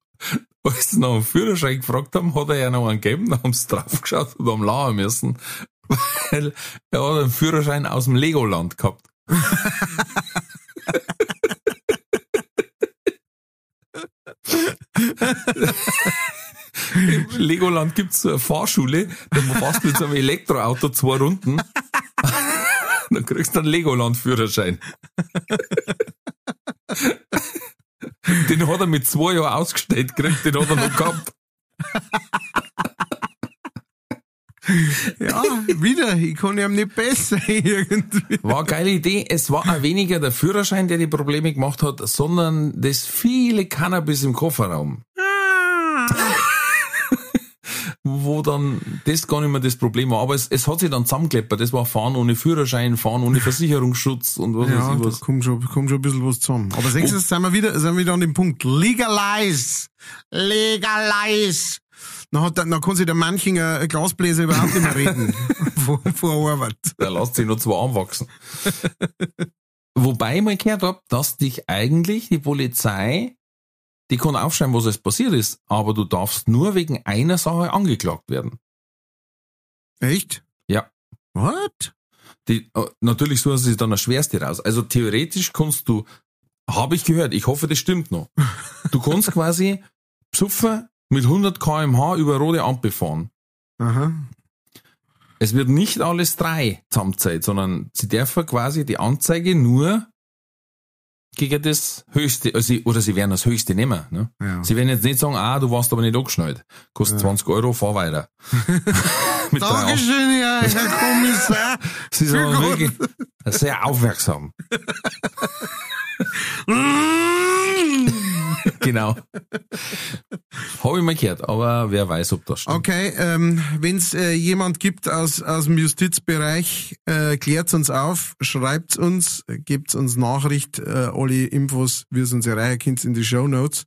als sie nach dem Führerschein gefragt haben, hat er ja noch einen gegeben, dann haben sie draufgeschaut und haben lachen müssen, weil er hat einen Führerschein aus dem Legoland gehabt. Im Legoland gibt's so eine Fahrschule, da fährst du mit so einem Elektroauto zwei Runden, dann kriegst du einen Legoland-Führerschein. Den hat er mit zwei Jahren ausgestellt gekriegt, den hat er noch gehabt. Ja, wieder. Ich kann ihm nicht besser irgendwie. War eine geile Idee. Es war auch weniger der Führerschein, der die Probleme gemacht hat, sondern das viele Cannabis im Kofferraum. Wo dann das gar nicht mehr das Problem war. Aber es, es hat sich dann zusammengekleppert. Das war Fahren ohne Führerschein, Fahren ohne Versicherungsschutz und was Ja, weiß ich was. kommt schon, kommt schon ein bisschen was zusammen. Aber sechs Oh. sind wir wieder, sind wir wieder an dem Punkt. Legalize! Legalize! Dann, hat, der- dann kann sich der Manchinger Glasbläser überhaupt nicht mehr reden. vor, vor Arbeit. Da lässt sich nur zwei anwachsen. Wobei ich mal gehört hab, dass dich eigentlich die Polizei, die kann aufschreiben, was es passiert ist, aber du darfst nur wegen einer Sache angeklagt werden. Echt? Ja. What? Die, äh, natürlich suchen sie dann das Schwerste raus. Also theoretisch kannst du, habe ich gehört, ich hoffe, das stimmt noch. Du kannst quasi psuffen mit 100 kmh über rote Ampel fahren. Aha. Es wird nicht alles drei zusammenzählt, sondern sie dürfen quasi die Anzeige nur gegen das Höchste, also sie, oder sie werden das Höchste nehmen. Ne? Ja. Sie werden jetzt nicht sagen, ah, du warst aber nicht angeschnallt. Kostet 20 Euro, fahr weiter. Mit. Dankeschön, ja, Herr Kommissar. Sie sind wirklich sehr aufmerksam. Genau. Habe ich mal gehört, aber wer weiß, ob das stimmt. Okay, ähm, wenn es äh, jemand gibt aus, aus dem Justizbereich, äh, klärt uns auf, schreibt uns, gebt uns Nachricht, äh, alle Infos, wie es uns erreichen könnt in die Show Notes.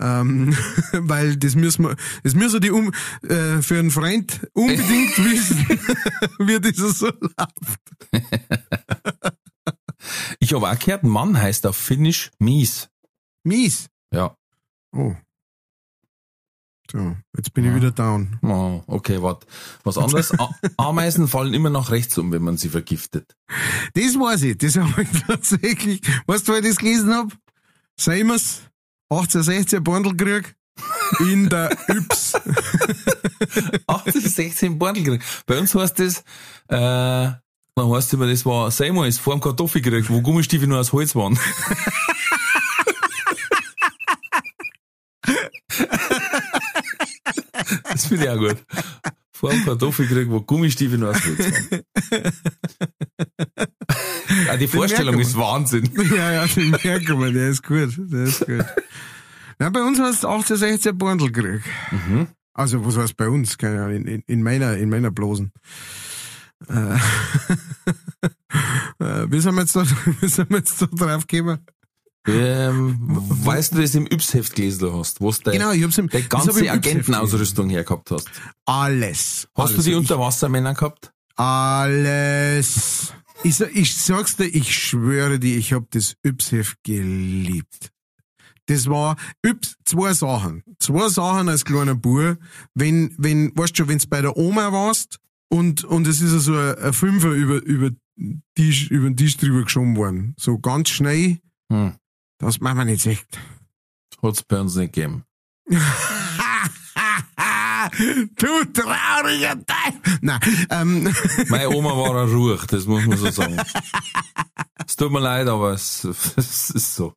Ähm, weil das müssen wir, das müssen die um, äh, für einen Freund unbedingt wissen, wie das so läuft. Ich habe auch gehört, Mann heißt auf Finnisch mies. Mies. Ja. Oh. So, jetzt bin ich wieder down. Oh, okay, warte. Was anderes? Ameisen fallen immer nach rechts um, wenn man sie vergiftet. Das weiß ich, das habe ich tatsächlich. Weißt du, wo ich das gelesen hab? Seimers, 1860 Bandelkrieg in der Yps. 1816 Bordelkrieg. Bei uns heißt das, äh, dann heißt immer, das war Seymour vor dem Kartoffelkrieg, wo Gummistiefel nur aus Holz waren. Das finde ich auch gut. Vor dem Kartoffelkrieg, wo Gummistiefel Holz waren. Ah, die Vorstellung ist Wahnsinn. Ja, ja, den merken wir, der ist gut, der ist gut. Na, bei uns hast du 18, 16 Bundel gekriegt. Mhm. Also, was heißt bei uns? Keine Ahnung, in, in, in meiner, in meiner Blosen. Äh, äh, wie sind wir jetzt da, wie sind wir jetzt da drauf gekommen? Ähm, weißt du, dass du im Yps-Heft gelesen hast, wo du Genau, ich hab's im, hab ich ganze Yps-Heft Agentenausrüstung her gehabt hast. Alles. Hast alles. du die Unterwassermänner gehabt? Alles. Ich, ich sag's dir, ich schwöre dir, ich hab das Yps-Heft geliebt. Das war Yps, zwei Sachen. Zwei Sachen als kleiner Bub. Wenn, wenn, weißt du, wenn's bei der Oma warst und, und es ist so ein, ein Fünfer über, über, Tisch, über den Tisch drüber geschoben worden. So ganz schnell. Hm. Das machen wir nicht echt. Hat's bei uns nicht gegeben. du trauriger Teil. Nein, ähm, Meine Oma war ein Ruch, das muss man so sagen. Es tut mir leid, aber es, es ist so.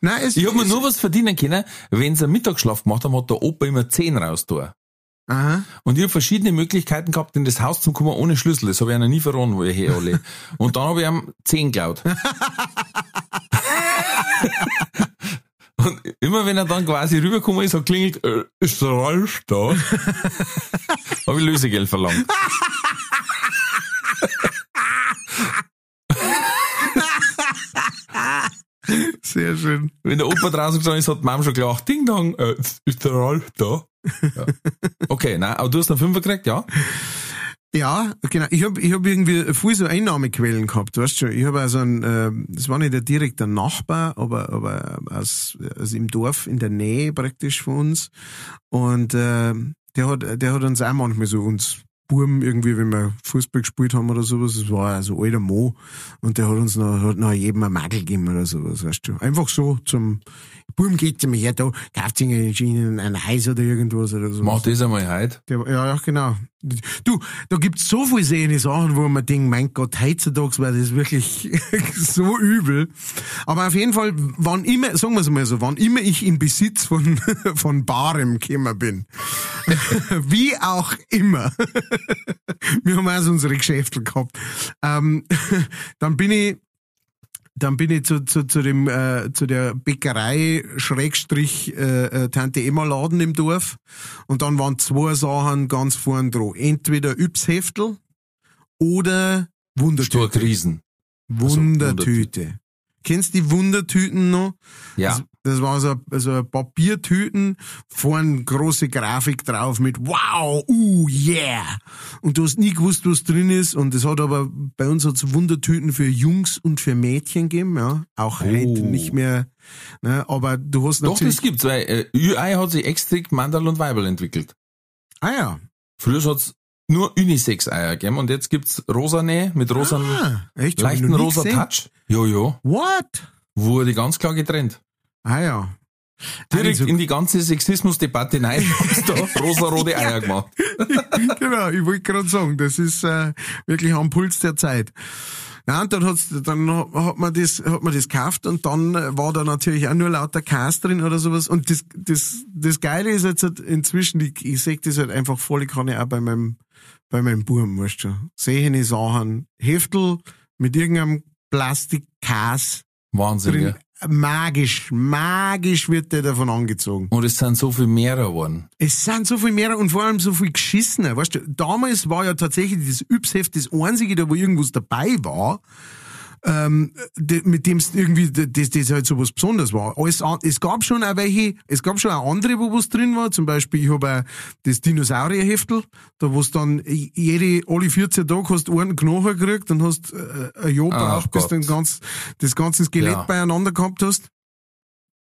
nein, es Ich hab mir nur was verdienen können, wenn sie einen Mittagsschlaf gemacht haben, hat der Opa immer 10 rausgetan. Aha. Und ich habe verschiedene Möglichkeiten gehabt, in das Haus zu kommen ohne Schlüssel. Das habe ich einer nie verraten, wo ich her alle. Und dann habe ich ihm 10 geklaut. Und immer wenn er dann quasi rübergekommen ist, hat klingelt, äh, ist der Ralf da? habe ich Lösegeld verlangt. Sehr schön. Wenn der Opa draußen gestanden ist, hat die Mom schon gelacht, Ding Dong, äh, ist der Ralf da? Ja. Okay, nein, aber du hast einen Fünfer gekriegt, ja? Ja, genau. Ich hab ich hab irgendwie viel so Einnahmequellen gehabt, weißt du schon. Ich habe also ein, äh, das war nicht der direkte Nachbar, aber, aber aus, aus im Dorf in der Nähe praktisch von uns. Und äh, der hat, der hat uns auch manchmal so uns Buben irgendwie, wenn wir Fußball gespielt haben oder sowas, das war also alter Mo und der hat uns noch, hat noch jedem ein Magel gegeben oder sowas, weißt du. Einfach so zum, Buben geht mir her, da, kauft sich einen Eis oder irgendwas oder so. Mach das einmal heute. Ja, ja, genau. Du, da gibt's so viele sehende Sachen, wo man denkt, mein Gott, heutzutage war das wirklich so übel. Aber auf jeden Fall, wann immer, sagen wir es mal so, wann immer ich in Besitz von, von Barem gekommen bin, wie auch immer, wir haben also unsere Geschäfte gehabt, ähm, dann bin ich dann bin ich zu, zu, zu dem äh, zu der Bäckerei Schrägstrich äh, äh, Tante Emma Laden im Dorf und dann waren zwei Sachen ganz vorn dran. Entweder Yps-Heftel oder Wundertüte. Stark Riesen. Wundertüte. Kennst du die Wundertüten noch? Ja. Das, das war so, so Papiertüten, vorn große Grafik drauf mit Wow, uh, yeah. Und du hast nie gewusst, was drin ist. Und es hat aber, bei uns hat es Wundertüten für Jungs und für Mädchen gegeben, ja. Auch heute nicht mehr, ne. Aber du hast Doch, natürlich. das gibt's, weil äh, Ü-Ei hat sich extra Mandal und Weibel entwickelt. ah ja. Früher hat's nur Unisex-Eier gegeben und jetzt gibt's rosane mit rosa, Ah, echt? Leichten rosa gesehen. Touch. Jojo. What? Wurde ganz klar getrennt. Ah ja. Direkt Also- in die ganze Sexismusdebatte haben's da rosa-rote Eier gemacht. genau, ich wollte gerade sagen, das ist äh, wirklich am Puls der Zeit. Ja, und dann, hat's, dann hat man das, hat man das gekauft und dann war da natürlich auch nur lauter Käse drin oder sowas. Und das, das, das Geile ist jetzt halt inzwischen, ich, ich sehe das halt einfach voll, ich kann ja auch bei meinem, bei meinem Buben, weißt du, sehe ich Sachen, Heftel mit irgendeinem Plastikkäse Wahnsinn, drin. ja. Magisch, magisch wird der davon angezogen. Und es sind so viel mehr geworden. Es sind so viel mehr und vor allem so viel geschissener. Weißt du, damals war ja tatsächlich das Yps-Heft das einzige, da wo irgendwas dabei war, ähm, de, mit dem es irgendwie, das, das halt so was Besonderes war. Alles, an- es gab schon auch welche, es gab schon auch andere, wo was drin war. Zum Beispiel, ich habe das Dinosaurierheftel, da wo es dann jede, alle 14 Tage hast du einen Knochen gekriegt und hast äh, ein Jahr Ach braucht, bis du ganz, das ganze Skelett Ja. beieinander gehabt hast.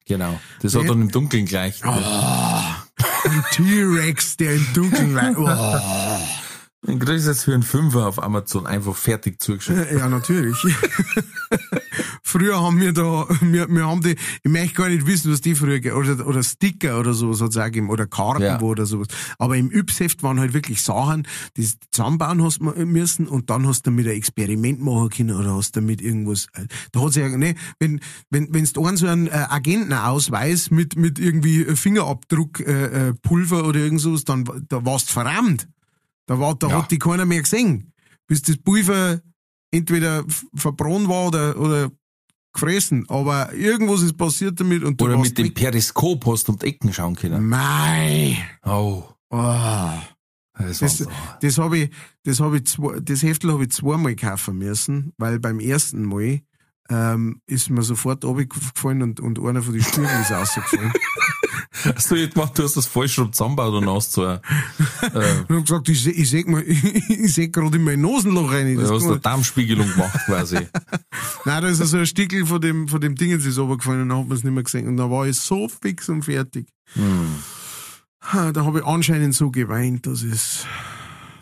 Genau. Das hat Ja. dann im Dunkeln gleich. Ein T-Rex, der im Dunkeln war. Oh. Dann kriegst du jetzt für einen Fünfer auf Amazon einfach fertig zugeschickt. Ja, natürlich. früher haben wir da, wir, wir haben die, ich möchte gar nicht wissen, was die früher, oder, oder Sticker oder sowas hat's auch gegeben, oder Karten Ja. wo oder sowas. Aber im Yps-Heft waren halt wirklich Sachen, die du zusammenbauen hast müssen und dann hast du damit ein Experiment machen können oder hast damit irgendwas, äh, da hat's ja, ne, wenn, wenn, wenn's da einen so einen äh, Agentenausweis mit, mit irgendwie Fingerabdruck, äh, äh, Pulver oder irgend sowas, dann, da warst du verrammt. Da war, da Ja. hat die keiner mehr gesehen. Bis das Pulver entweder verbrannt war oder, oder gefressen, aber irgendwas ist passiert damit und du Oder mit dem weg. Periskop hast du um die Ecken schauen können. Mei. Oh, Oh. das, Das, das habe ich, das habe ich, zwei, das Heftel habe ich zweimal kaufen müssen, weil beim ersten Mal ähm, ist mir sofort runtergefallen und, und einer von den Stühlen ist rausgefallen. Hast du jetzt gemacht, du hast das falsch rum zusammengebaut und ein, äh, ich habe gesagt, ich sehe ich seh ich seh gerade in mein Nasenloch rein. du hast eine Darmspiegelung gemacht quasi. Nein, da ist so ein Stickel von dem, von dem Ding ist runtergefallen und dann hat man es nicht mehr gesehen. Und dann war ich so fix und fertig. Ha, Da habe ich anscheinend so geweint, dass es,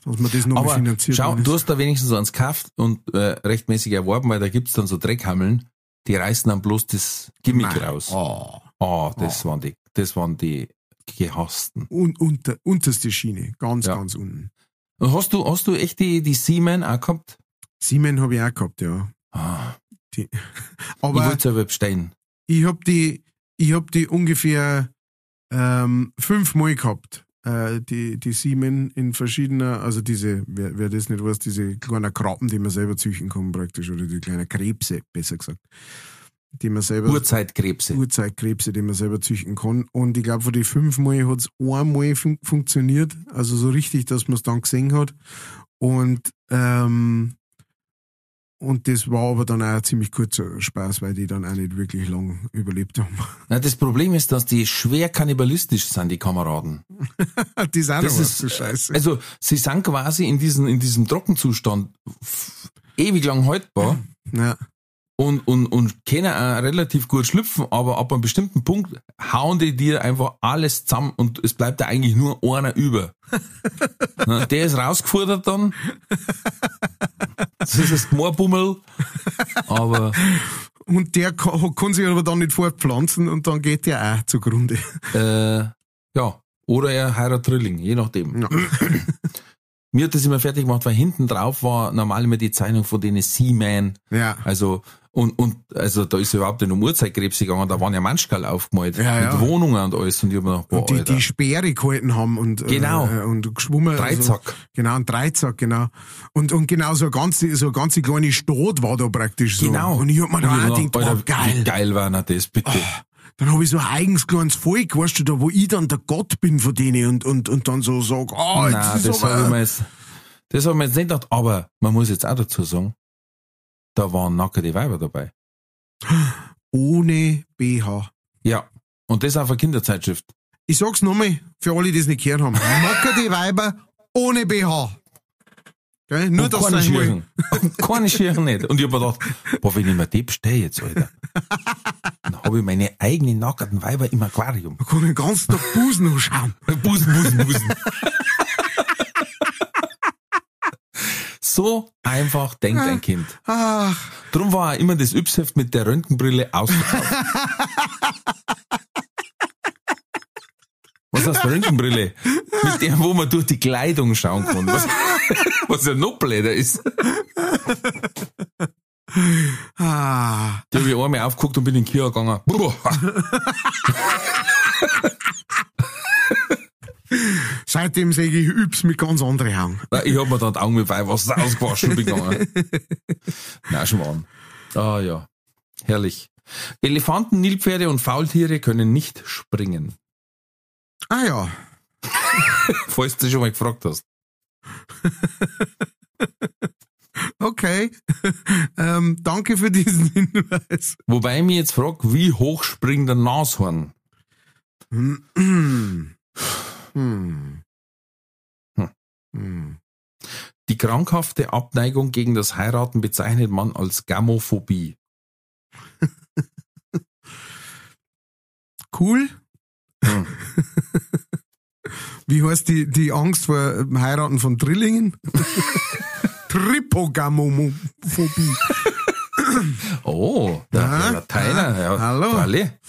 dass man das noch Aber finanziert schau, du hast da wenigstens eins gekauft und äh, rechtmäßig erworben, weil da gibt's dann so Dreckhammeln, die reißen dann bloß das Gimmick Nein. raus. Oh. Ah, das waren die, das waren die gehassten. Und, unter, unterste Schiene, ganz, Ja. ganz unten. Und hast du, hast du echt die, die Seaman auch gehabt? Siemens habe ich auch gehabt, ja. Ah, ich Aber wollte selber bestellen. ich habe die, ich hab die ungefähr ähm, fünfmal gehabt. Äh, die, die Siemen in verschiedener, also diese, wer, wer das nicht weiß, diese kleinen Krabben, die man selber züchten kann praktisch, oder die kleinen Krebse, besser gesagt. Die man selber, Urzeitkrebse. Urzeitkrebse, die man selber züchten kann. Und ich glaube, von den fünfmal hat es einmal fun funktioniert, also so richtig, dass man es dann gesehen hat. Und, ähm, und das war aber dann auch ein ziemlich kurzer Spaß, weil die dann auch nicht wirklich lang überlebt haben. Na, das Problem ist, dass die schwer kannibalistisch sind, die Kameraden. das ist auch Das ist- für Scheiße. Also, sie sind quasi in diesem, in diesem Trockenzustand ewig lang haltbar Ja. Und, und, und können auch relativ gut schlüpfen, aber ab einem bestimmten Punkt hauen die dir einfach alles zusammen und es bleibt da eigentlich nur einer über. Na, der ist rausgefordert dann. Das ist das Moorbummel. Aber Und der kann, kann sich aber dann nicht fortpflanzen und dann geht der auch zugrunde. äh, ja, oder er heiratet Drilling, je nachdem. Ja. Mir hat das immer fertig gemacht, weil hinten drauf war normal immer die Zeichnung von denen Seaman. Ja. Also, und, und, also, da ist überhaupt nicht um Uhrzeitkrebs gegangen, da waren ja Manschkal aufgemalt. Ja, ja. Mit Wohnungen und alles. Und ich hab mir gedacht, boah, Und die, Alter. die Speere gehalten haben und, Genau. äh, und geschwommen. Dreizack. Also, genau, ein Dreizack, genau. Und, und genau so eine ganze, so eine ganze kleine Stadt war da praktisch so. Genau. Und ich hab mir da ich auch hab gedacht, gedacht, oh, Alter, geil. Wie geil war denn das, bitte. Dann habe ich so ein eigens kleines Volk, weißt du, da wo ich dann der Gott bin von denen und, und, und dann so sag, oh, jetzt Nein, ist das habe ich aber, mir jetzt, das habe ich mir jetzt nicht gedacht, aber man muss jetzt auch dazu sagen, da waren nackte Weiber dabei. ohne BH. Ja. Und das auf einer Kinderzeitschrift. Ich sag's nochmal, für alle, die es nicht gehört haben. Nackerte Weiber ohne BH. Gell? Nur, und dass keine Schirchen. keine Schirchen nicht. Und ich hab mir gedacht, boah, wenn ich mir die bestelle jetzt, Alter, dann habe ich meine eigenen nackten Weiber im Aquarium. Da kann ich den ganzen Tag Busen anschauen. Busen, Busen, Busen. so einfach denkt ein Kind. Ach, Drum war auch immer das Yps-Heft mit der Röntgenbrille ausverkauft. Was heißt Röntgenbrille? Mit der, wo man durch die Kleidung schauen kann. Was, was ja noch blöder ist. ah. Da habe ich einmal aufgeguckt und bin in den Kia gegangen. Seitdem sehe ich Yps mit ganz anderen Augen. Ich hab mir dann die Augen mit Weihwasser ausgewaschen und gegangen. Na, Schmarrn. Ah ja, herrlich. Elefanten, Nilpferde und Faultiere können nicht springen. Ah ja. Falls du dich schon mal gefragt hast. Okay. ähm, danke für diesen Hinweis. Wobei ich mich jetzt frage, wie hoch springt der Nashorn? Hm. Hm. Hm. Die krankhafte Abneigung gegen das Heiraten bezeichnet man als Gamophobie. Cool. Hm. Wie heißt die, die Angst vor Heiraten von Drillingen? Tripogamophobie. Oh, der, der Lateiner. Ja, hallo. Alle.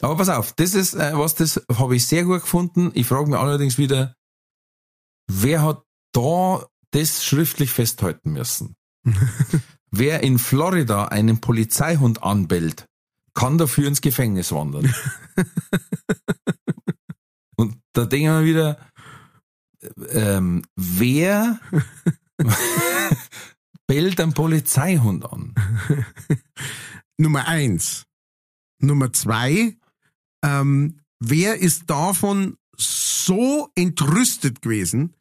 Aber pass auf, das ist äh, was, das habe ich sehr gut gefunden. Ich frage mich allerdings wieder, wer hat da das schriftlich festhalten müssen? wer in Florida einen Polizeihund anbellt, kann dafür ins Gefängnis wandern. Und da denken wir wieder, ähm, wer bellt ein Polizeihund an? Nummer eins. Nummer zwei, ähm, wer ist davon so entrüstet gewesen,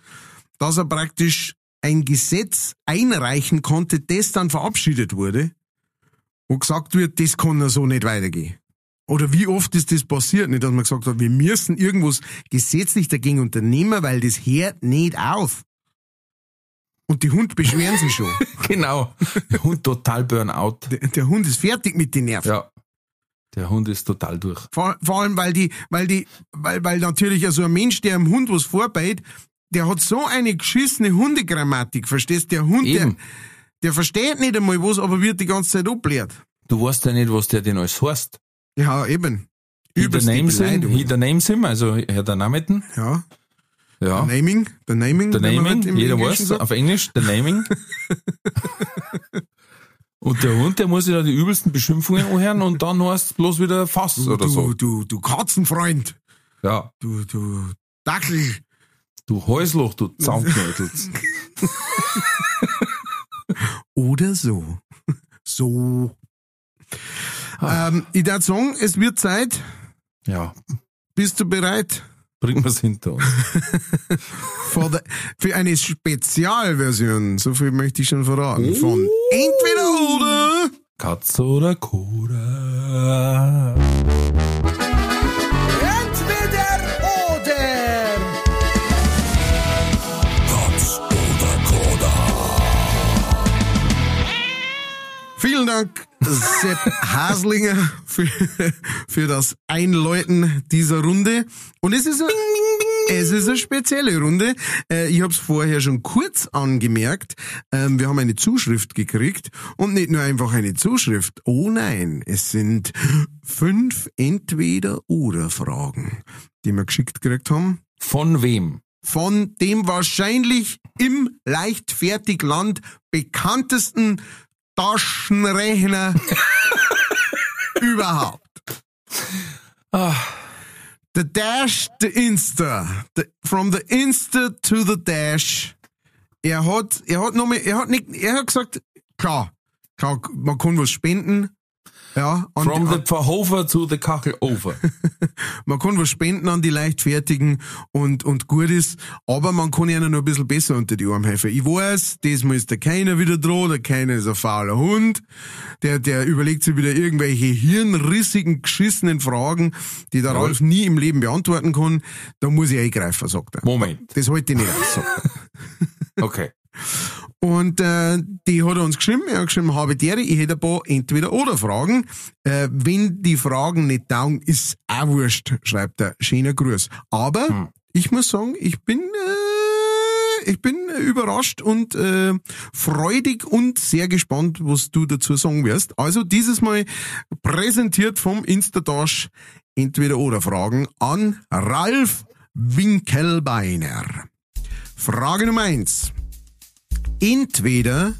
dass er praktisch ein Gesetz einreichen konnte, das dann verabschiedet wurde, wo gesagt wird, das kann ja so nicht weitergehen. Oder wie oft ist das passiert, nicht, dass man gesagt hat, wir müssen irgendwas gesetzlich dagegen unternehmen, weil das hört nicht auf. Und die Hund beschweren sich schon. genau. Der Hund total Burnout. Der, der Hund ist fertig mit den Nerven. Ja. Der Hund ist total durch. Vor, vor allem, weil die, weil die, weil, weil natürlich so also ein Mensch, der einem Hund was vorbeit, der hat so eine geschissene Hundegrammatik, verstehst? Der Hund, der, Eben. der versteht nicht einmal was, aber wird die ganze Zeit ablehrt. Du weißt ja nicht, was der denn alles heißt. Ja, eben. The Beleidigung. he the names him, also Herr der Nameten. Ja, Ja. der Naming, der Naming. Man Naming, halt jeder weiß, auf Englisch, der Naming. und der Hund, der muss sich da die übelsten Beschimpfungen anhören und dann heißt bloß wieder Fass oder du, so. du, du Katzenfreund. Ja. Du, du Dackel. Du Häusloch, du Zaunknödels. Oder so. So. Ah. Ähm, ich darf sagen, es wird Zeit. ja. Bist du bereit? Bringen wir's hinter uns. The, für eine Spezialversion, so viel möchte ich schon verraten, von Entweder oder. Katze oder Koda. Vielen Dank, Sepp Haslinger, für, für das Einläuten dieser Runde. Und es ist, eine, es ist eine spezielle Runde. Äh, Ich habe es vorher schon kurz angemerkt. Ähm, Wir haben eine Zuschrift gekriegt. Und nicht nur einfach eine Zuschrift. Oh nein, es sind fünf Entweder-Oder-Fragen, die wir geschickt gekriegt haben Von wem? von dem wahrscheinlich im Leichtfertigland bekanntesten Taschenrechner überhaupt. Ah, The Dash, the Insta. The, from the Insta to the Dash. Er hat, er hat noch mal, er hat nicht, er hat gesagt, klar, klar, man kann was spenden. Ja, from the Verhofer to the Kachel over. man kann was spenden an die Leichtfertigen und, und gut ist, aber man kann ihnen noch ein bisschen besser unter die Arme helfen. Ich weiß, diesmal ist der Keiner wieder dran, der Keiner ist ein fauler Hund, der, der überlegt sich wieder irgendwelche hirnrissigen, geschissenen Fragen, die der Ralf nie im Leben beantworten kann. Da muss ich eingreifen, sagt er. Moment. Das halte ich nicht aus, sagt er. Okay. Und äh, die hat er uns geschrieben, er hat geschrieben, habe der, ich hätte ein paar Entweder-Oder-Fragen. Äh, wenn die Fragen nicht taugen, ist auch wurscht, schreibt er. Schöner Gruß. Aber ich muss sagen, ich bin, äh, ich bin überrascht und äh, freudig und sehr gespannt, was du dazu sagen wirst. Also dieses Mal präsentiert vom Instadash Entweder-Oder-Fragen an Ralf Winkelbeiner. Frage Nummer eins. Entweder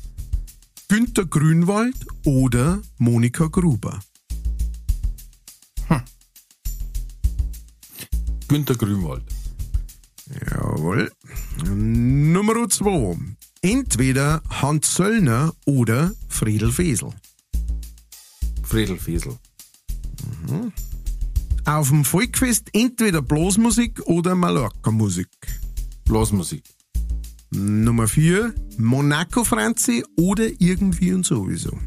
Günter Grünwald oder Monika Gruber. Günter Grünwald. Jawohl. Nummer zwei. Entweder Hans Söllner oder Friedel Fesel. Fredel Fesel. Auf dem Volkfest entweder Blasmusik oder Mallorca-Musik. Blasmusik. Nummer vier. Monaco Franzi oder irgendwie und sowieso.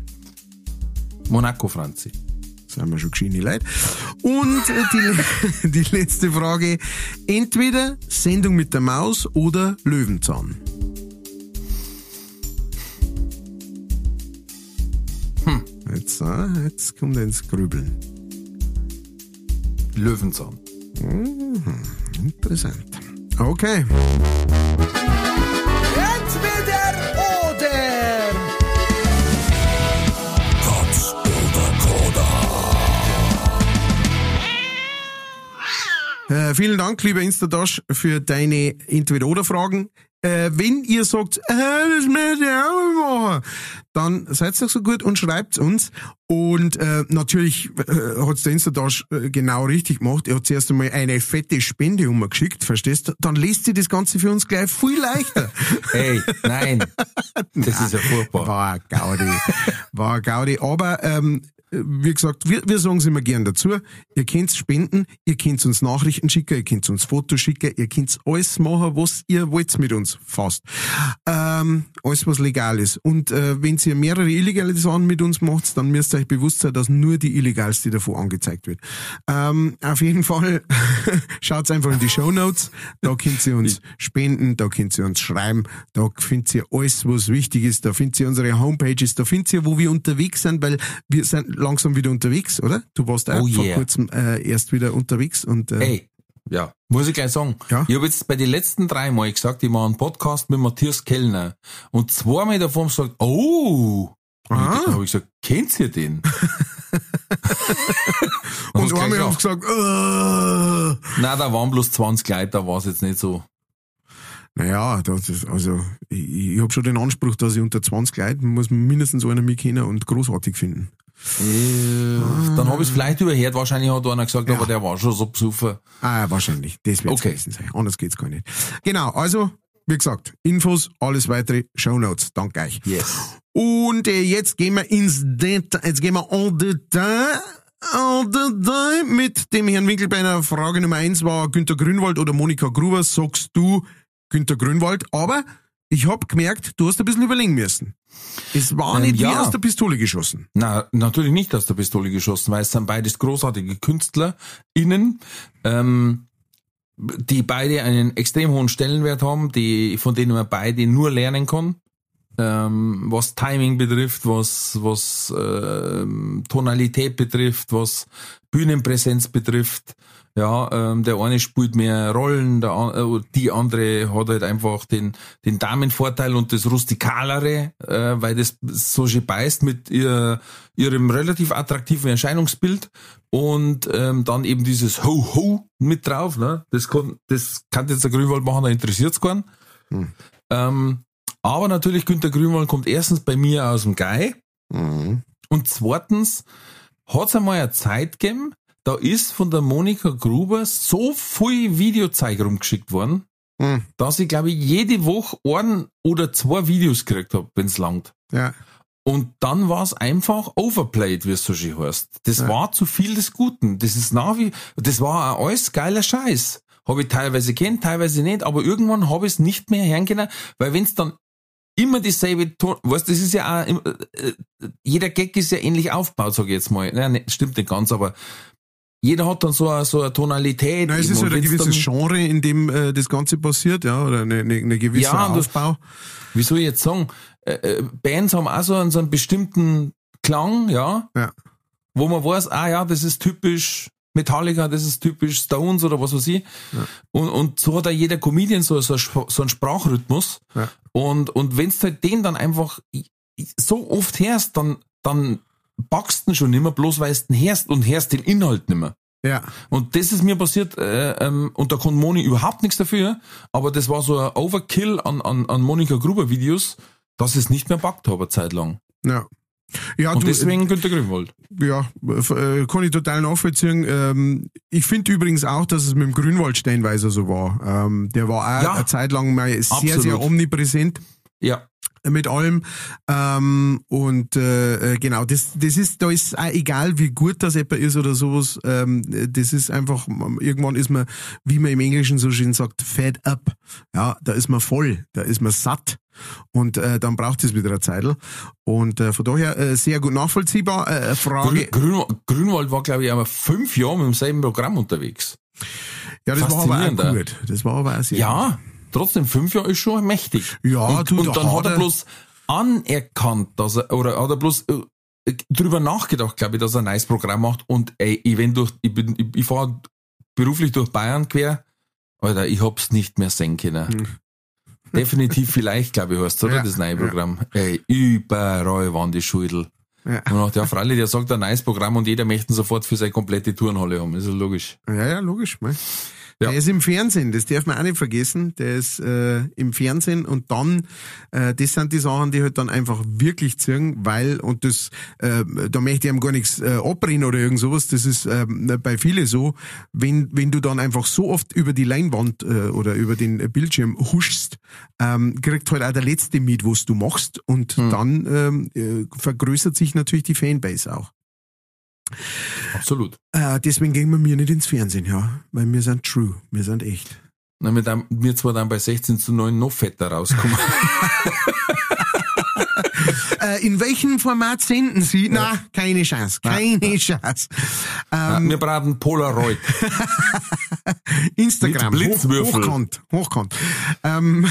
Monaco Franzi. Sind wir schon gescheine Leute. Und äh, die, die letzte Frage. Entweder Sendung mit der Maus oder Löwenzahn. Jetzt, äh, jetzt kommt er ins Grübeln. Löwenzahn. Interessant. Okay. Äh, vielen Dank, lieber Instadash, für deine Entweder-Oder-Fragen. Äh, wenn ihr sagt, äh, das möchte ich auch machen, dann seid doch so gut und schreibt's uns. Und äh, natürlich äh, hat's der Instadash äh, genau richtig gemacht. Er hat zuerst einmal eine fette Spende umgeschickt, verstehst du? Dann liest sie das Ganze für uns gleich viel leichter. Ey, nein. Das ist ja furchtbar. War Gaudi. War Gaudi. Aber ähm, wie gesagt, wir, wir sagen es immer gern dazu. Ihr könnt spenden, ihr könnt uns Nachrichten schicken, ihr könnt uns Fotos schicken, ihr könnt alles machen, was ihr wollt mit uns fast. Ähm, alles, was legal ist. Und äh, wenn ihr mehrere illegale Sachen mit uns macht, dann müsst ihr euch bewusst sein, dass nur die illegalste davon angezeigt wird. Ähm, auf jeden Fall schaut einfach in die Show Notes. Da könnt ihr uns spenden, da könnt ihr uns schreiben, da findet ihr alles, was wichtig ist. Da findet ihr unsere Homepages, da findet ihr, wo wir unterwegs sind, weil wir sind langsam wieder unterwegs, oder? Du warst auch Oh vor yeah. kurzem äh, erst wieder unterwegs und äh, Ey, ja, muss ich gleich sagen. Ja. Ich habe jetzt bei den letzten drei Mal gesagt, ich mache einen Podcast mit Matthias Kellner. Und zweimal davon gesagt, oh. Und Ah. dann habe ich gesagt, kennt ihr den? und einmal haben sie gesagt, äh, Nein, da waren bloß 20 Leute, da war es jetzt nicht so. Naja, das ist, also ich, ich habe schon den Anspruch, dass ich unter 20 Leuten muss mindestens einer mich kennen und großartig finden. Äh, Dann habe ich es vielleicht überhört, wahrscheinlich hat einer gesagt, aber der war schon so besoffen. Ah, wahrscheinlich. Das wird Okay. gewesen sein. Anders geht's gar nicht. Genau, also, wie gesagt, Infos, alles weitere, Show Notes. Danke euch. Yes. Und äh, jetzt gehen wir ins Detail, jetzt gehen wir en Detail, en Detail mit dem Herrn Winkelbeiner. Frage Nummer eins war Günter Grünwald oder Monika Gruber. Sagst du Günter Grünwald? Aber ich hab gemerkt, du hast ein bisschen überlegen müssen. Es war Ähm, nicht wie ja. aus der Pistole geschossen. Na, natürlich nicht aus der Pistole geschossen, weil es sind beides großartige KünstlerInnen, ähm, die beide einen extrem hohen Stellenwert haben, die, von denen man beide nur lernen kann. Ähm, was Timing betrifft, was, was ähm, Tonalität betrifft, was Bühnenpräsenz betrifft. Ja, ähm, der eine spielt mehr Rollen, der, äh, die andere hat halt einfach den, den Damenvorteil und das Rustikalere, äh, weil das so schön beißt mit ihr, ihrem relativ attraktiven Erscheinungsbild und ähm, dann eben dieses Ho-Ho mit drauf. Ne? Das kann, das kann jetzt der Grünwald machen, da interessiert's keinen. Ähm, aber natürlich, Günter Grünwald kommt erstens bei mir aus dem Guy Mhm. und zweitens hat's einmal eine Zeit gegeben, da ist von der Monika Gruber so viel Videozeug rumgeschickt worden, Mhm. dass ich glaube ich jede Woche ein oder zwei Videos gekriegt hab, wenn's langt. Ja. Und dann war's einfach overplayed, wie es so schön heißt. Das Ja. war zu viel des Guten. Das ist nach wie, das war auch alles geiler Scheiß. Habe ich teilweise kennt, teilweise nicht, aber irgendwann habe ich es nicht mehr hören können, weil wenn's dann immer dieselbe Ton, weißt, das ist ja auch, äh, äh, jeder Gag ist ja ähnlich aufgebaut, sage ich jetzt mal. Ja, ne, stimmt nicht ganz, aber jeder hat dann so eine, so eine Tonalität. Na, es eben. ist halt ein gewisses dann- Genre, in dem äh, das Ganze passiert, ja, oder eine, eine, eine gewisse Ja, und das- Aufbau. wie soll ich jetzt sagen, äh, äh, Bands haben auch so einen, so einen bestimmten Klang, ja, Ja. wo man weiß, ah ja, das ist typisch Metallica, das ist typisch Stones oder was weiß ich. Und, und so hat auch jeder Comedian so, so, so einen Sprachrhythmus. Ja. Und, und wenn's halt den dann einfach so oft hörst, dann, dann backst du ihn schon nimmer, bloß weil du ihn hörst und hörst den Inhalt nimmer. Ja. Und das ist mir passiert, äh, ähm, und da konnte Moni überhaupt nichts dafür, aber das war so ein Overkill an, an, an Monika Gruber Videos, dass ich es nicht mehr packt habe, eine Zeit lang. Ja. Ja, Und du, deswegen Günter Grünwald. ja, äh, kann ich total nachvollziehen. Ähm, ich finde übrigens auch, dass es mit dem Grünwald stellenweise so war. Ähm, der war auch Ja. eine Zeit lang mal sehr, Absolut. sehr omnipräsent Ja. Mit allem. Ähm, und äh, äh, genau, das, das ist, da ist auch egal, wie gut das etwa ist oder sowas. Ähm, das ist einfach, irgendwann ist man, wie man im Englischen so schön sagt, fed up. Ja, da ist man voll, da ist man satt. Und äh, dann braucht es wieder eine Zeitl. Und äh, von daher äh, sehr gut nachvollziehbar. Äh, Frage. Grün, Grün, Grünwald war, glaube ich, einmal fünf Jahre mit demselben Programm unterwegs. Ja, das war aber auch gut. Das war aber auch sehr Ja, trotzdem, fünf Jahre ist schon mächtig. Ja, und, du, und da dann hat er bloß anerkannt, dass er, oder hat er bloß äh, drüber nachgedacht, glaube ich, dass er ein neues Programm macht. Und ey, ich, wenn durch, ich bin, ich, ich fahre beruflich durch Bayern quer, Alter, ich hab's nicht mehr sehen können. Definitiv vielleicht, glaube ich, heißt oder? Ja, das neue ja. Programm. Ey, überall waren die Schudel. Ja. Und auch der Freilich, der sagt ein neues Programm und jeder möchte ihn sofort für seine komplette Turnhalle haben. Ist ja logisch. Ja, ja, logisch. Mei. Ja. Der ist im Fernsehen, das darf man auch nicht vergessen. Der ist äh, im Fernsehen und dann, äh, das sind die Sachen, die halt dann einfach wirklich ziehen, weil, und das, äh, da möchte ich ihm gar nichts äh, abbrennen oder irgend sowas, das ist äh, bei vielen so, wenn, wenn du dann einfach so oft über die Leinwand äh, oder über den Bildschirm huschst, ähm, kriegt halt auch der Letzte mit, was du machst und dann ähm, äh, vergrößert sich natürlich die Fanbase auch. Absolut. Äh, deswegen gehen wir mir nicht ins Fernsehen, ja. Weil wir sind true, wir sind echt. Na, wir, dann, wir zwar dann bei 16 zu 9 noch fetter rauskommen. Äh, in welchem Format senden Sie? Na, keine Chance, keine Chance. Ähm, wir brauchen Polaroid. Instagram, Mit hoch, Blitzwürfel. hochkant, hochkant. Ähm,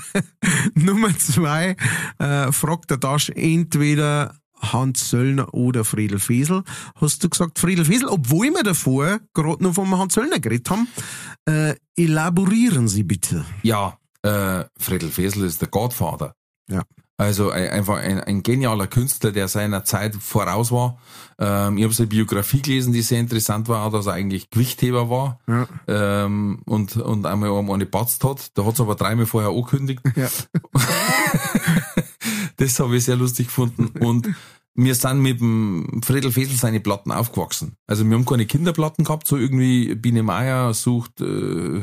Nummer zwei, äh, fragt der Dasch entweder Hans Söllner oder Friedel Fesel. Hast du gesagt Friedel Fesel, obwohl wir davor gerade noch vom Hans Söllner geredet haben. Äh, elaborieren Sie bitte. Ja, äh, Fredel Fesel ist der Godfather. Ja. Also ein, einfach ein, ein genialer Künstler, der seiner Zeit voraus war. Ähm, ich habe seine Biografie gelesen, die sehr interessant war, dass er eigentlich Gewichtheber war Ja. ähm, und, und einmal eine patzt hat. Da hat es aber dreimal vorher angekündigt. Ja. Das habe ich sehr lustig gefunden. Und wir sind mit dem Friedel Fesel seine Platten aufgewachsen. Also wir haben keine Kinderplatten gehabt, so irgendwie Biene Meier sucht äh,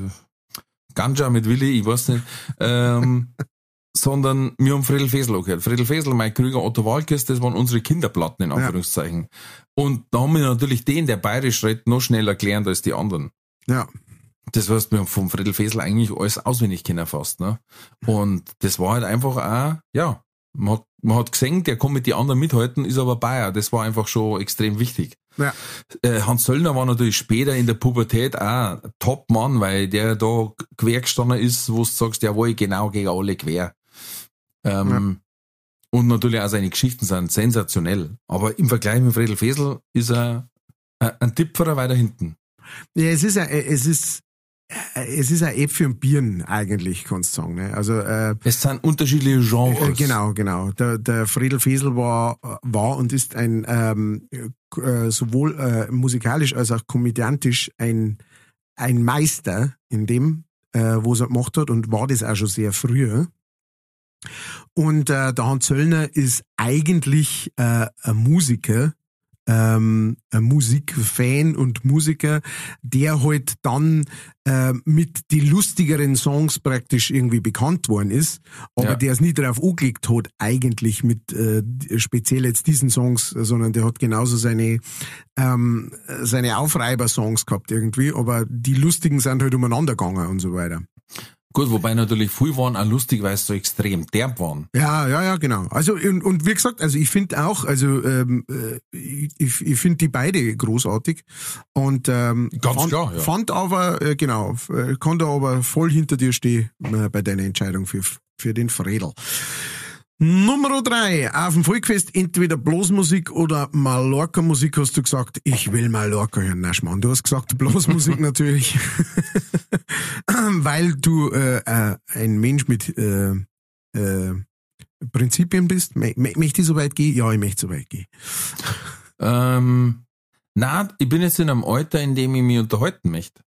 Ganja mit Willi, ich weiß nicht. Ähm, sondern wir haben Friedel Fesel auch gehört. Friedel Fesel, Mike Krüger, Otto Walkes, das waren unsere Kinderplatten in Anführungszeichen. Und da haben wir natürlich den, der bayerisch redet, noch schneller gelernt als die anderen. Ja. Das heißt, wir haben vom Friedel Fesel eigentlich alles auswendig kennen fast, ne? Und das war halt einfach auch, ja, man hat, man hat gesehen, der kann mit die anderen mithalten, ist aber Bayer. Das war einfach schon extrem wichtig. Ja. Äh, Hans Söllner war natürlich später in der Pubertät auch Top-Mann, weil der da quer gestanden ist, wo du sagst, jawohl, genau gegen alle quer. Ähm, Und natürlich auch seine Geschichten sind sensationell. Aber im Vergleich mit Friedel Fesel ist er äh, ein Tipperer weiter hinten. Ja, es ist ja, es ist, es ist ein Äpfel und Birnen eigentlich, kannst du sagen. Ne? Also äh, Es sind unterschiedliche Genres. Äh, Genau, genau. Der, der Friedel Fesel war, war und ist ein ähm, äh, sowohl äh, musikalisch als auch komödiantisch ein, ein Meister in dem, äh, was er gemacht hat und war das auch schon sehr früh. Und äh, der Hans Zöllner ist eigentlich äh, ein Musiker, ähm, Musikfan und Musiker, der halt dann äh, mit die lustigeren Songs praktisch irgendwie bekannt worden ist, aber Ja. der es nie darauf angelegt hat, eigentlich mit äh, speziell jetzt diesen Songs, sondern der hat genauso seine ähm, seine Aufreiber-Songs gehabt irgendwie, aber die lustigen sind halt umeinander gegangen und so weiter. Gut, wobei natürlich viel waren auch lustig, weil es so extrem derb waren. Ja, ja, ja, genau. Also und, und wie gesagt, also ich finde auch, also ähm, äh, ich, ich finde die beide großartig und ähm, Ganz fand, klar, ja. fand aber äh, genau, äh, kann da aber voll hinter dir stehen äh, bei deiner Entscheidung für für den Fredel. Nummer drei, auf dem Volkfest entweder Blasmusik oder Mallorca-Musik, hast du gesagt, ich will Mallorca hören. Na Schmarrn, du hast gesagt Blasmusik natürlich, weil du äh, äh, ein Mensch mit äh, äh, Prinzipien bist. Mö- Möchte ich so weit gehen? Ja, ich möchte so weit gehen. Ähm, na, ich bin jetzt in einem Alter, in dem ich mich unterhalten möchte.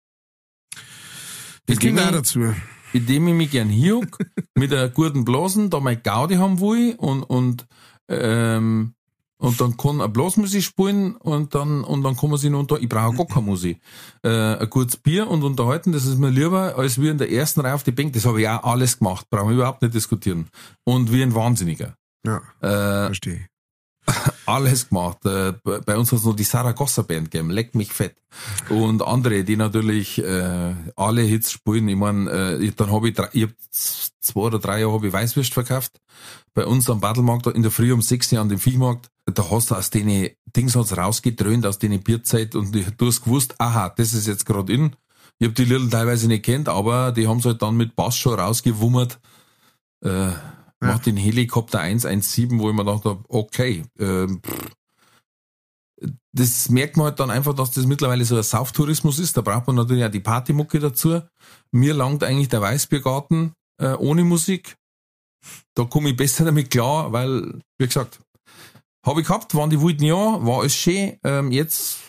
Das gehört dem auch dazu. In dem ich mich gern hiug, mit einer guten Blasen, da mein Gaudi haben will und, und, ähm, und dann kann eine Blasmusik spielen und dann, und dann kann man sich noch unter, ich brauche gar keine Musik. Äh, ein gutes Bier und unterhalten, das ist mir lieber, als wir in der ersten Reihe auf die Bank. Das habe ich auch alles gemacht, brauchen wir überhaupt nicht diskutieren. Und wie ein Wahnsinniger. Ja, Äh, verstehe. alles gemacht. Äh, bei uns hat es noch die Saragossa Band gegeben, leck mich fett. Und andere, die natürlich äh, alle Hits spielen. Ich meine, äh, dann habe ich, ich hab zwei oder drei Jahre habe ich Weißwürst verkauft. Bei uns am Battlemarkt in der Früh um sechs Uhr an dem Viehmarkt. Da hast du aus den Dings hat's rausgedröhnt, aus den Bierzeit und du hast gewusst, aha, das ist jetzt gerade in. Ich habe die Little teilweise nicht kennt, aber die haben halt dann mit Bass schon rausgewummert. Äh, Macht den Helikopter 117, wo ich mir gedacht habe, okay, pff. das merkt man halt dann einfach, dass das mittlerweile so ein Sauftourismus ist. Da braucht man natürlich auch die Partymucke dazu. Mir langt eigentlich der Weißbiergarten äh, ohne Musik. Da komme ich besser damit klar, weil, wie gesagt, habe ich gehabt, waren die wilden Jahre, war es schön. Ähm, jetzt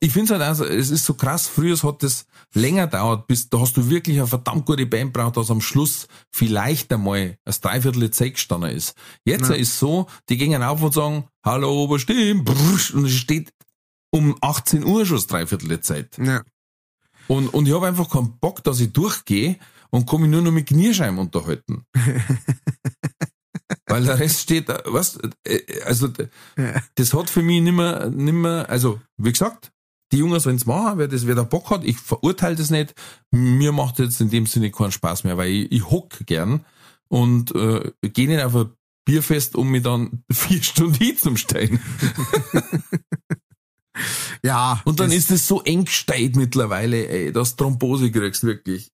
Ich finde halt also, es ist so krass, früher hat das länger dauert, bis da hast du wirklich eine verdammt gute Band braucht, dass am Schluss vielleicht einmal das Dreiviertel Zeit gestanden ist. Jetzt Ja. ist so, die gehen auf und sagen, hallo Oberstimmen, und es steht um 18 Uhr schon das Dreiviertel Zeit. Ja. Und, und ich habe einfach keinen Bock, dass ich durchgehe und komme nur noch mit Knierscheiben unterhalten. Weil der Rest steht, was, äh, also, das hat für mich nimmer, nimmer, also, wie gesagt, die Jungs, wenn's machen, wer das, wer da Bock hat, ich verurteile das nicht. Mir macht jetzt in dem Sinne keinen Spaß mehr, weil ich, ich hock gern und äh, gehe nicht auf ein Bierfest, um mich dann vier Stunden hinzustellen. Ja. Und dann das- ist es so eng gesteit mittlerweile, ey, dass Thrombose kriegst, wirklich.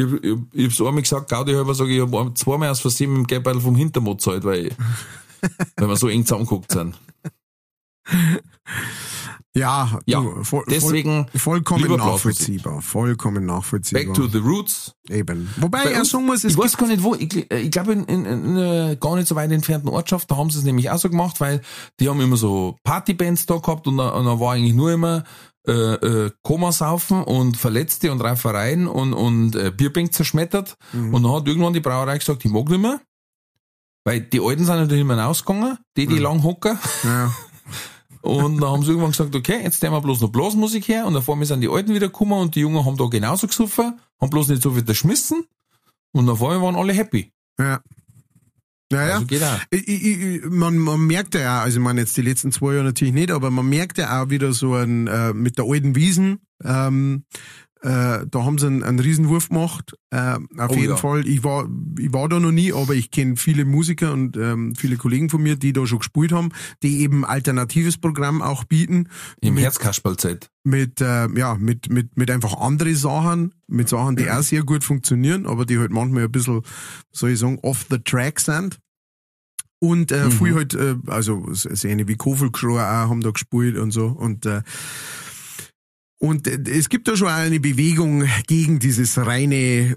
Ich, ich, ich hab's einmal gesagt, Gaudi halber sage ich, ich hab zweimal aus Versehen mit dem Geldbeutel vom Hintermod gezahlt, weil, weil wir so eng zusammengegucckt sind. ja, Ja, du, voll, Deswegen, voll, vollkommen nachvollziehbar. Vollkommen nachvollziehbar. back to the roots. Eben. Wobei Bei er sagen muss, es Ich weiß gar nicht wo, ich, gl- ich glaube in, in, in einer gar nicht so weit entfernten Ortschaft, da haben sie es nämlich auch so gemacht, weil die haben immer so Partybands da gehabt und da, und da war eigentlich nur immer äh, äh, Komasaufen und Verletzte und Reifereien und, und äh, Bierbänk zerschmettert. Mhm. Und dann hat irgendwann die Brauerei gesagt, ich mag nicht mehr. Weil die Alten sind natürlich immer ausgegangen, die, die Mhm. lang hocken. ja, Und dann haben sie irgendwann gesagt, okay, jetzt nehmen wir bloß noch Blasmusik her. Und davor sind die Alten wieder gekommen und die Jungen haben da genauso gesoffen, haben bloß nicht so viel geschmissen. Und davor waren alle happy. ja. Ja, ja. Also geht auch. Ich, ich, ich, man, man merkt ja auch, also ich meine jetzt die letzten zwei Jahre natürlich nicht, aber man merkt ja auch wieder so ein, äh, mit der alten Wiesen, ähm, äh, da haben sie einen, einen Riesenwurf gemacht, äh, auf Oh jeden ja. Fall. Ich war, ich war da noch nie, aber ich kenne viele Musiker und ähm, viele Kollegen von mir, die da schon gespielt haben, die eben alternatives Programm auch bieten Im Herzkasperlzeit. mit äh, ja mit mit mit einfach andere Sachen mit Sachen die auch sehr gut funktionieren aber die halt manchmal ein bisschen soll ich sagen off the track sind und äh, Mhm. viel halt äh, also so eine wie Kofelkschrau auch haben da gespielt und so und äh, und äh, es gibt da schon eine Bewegung gegen dieses reine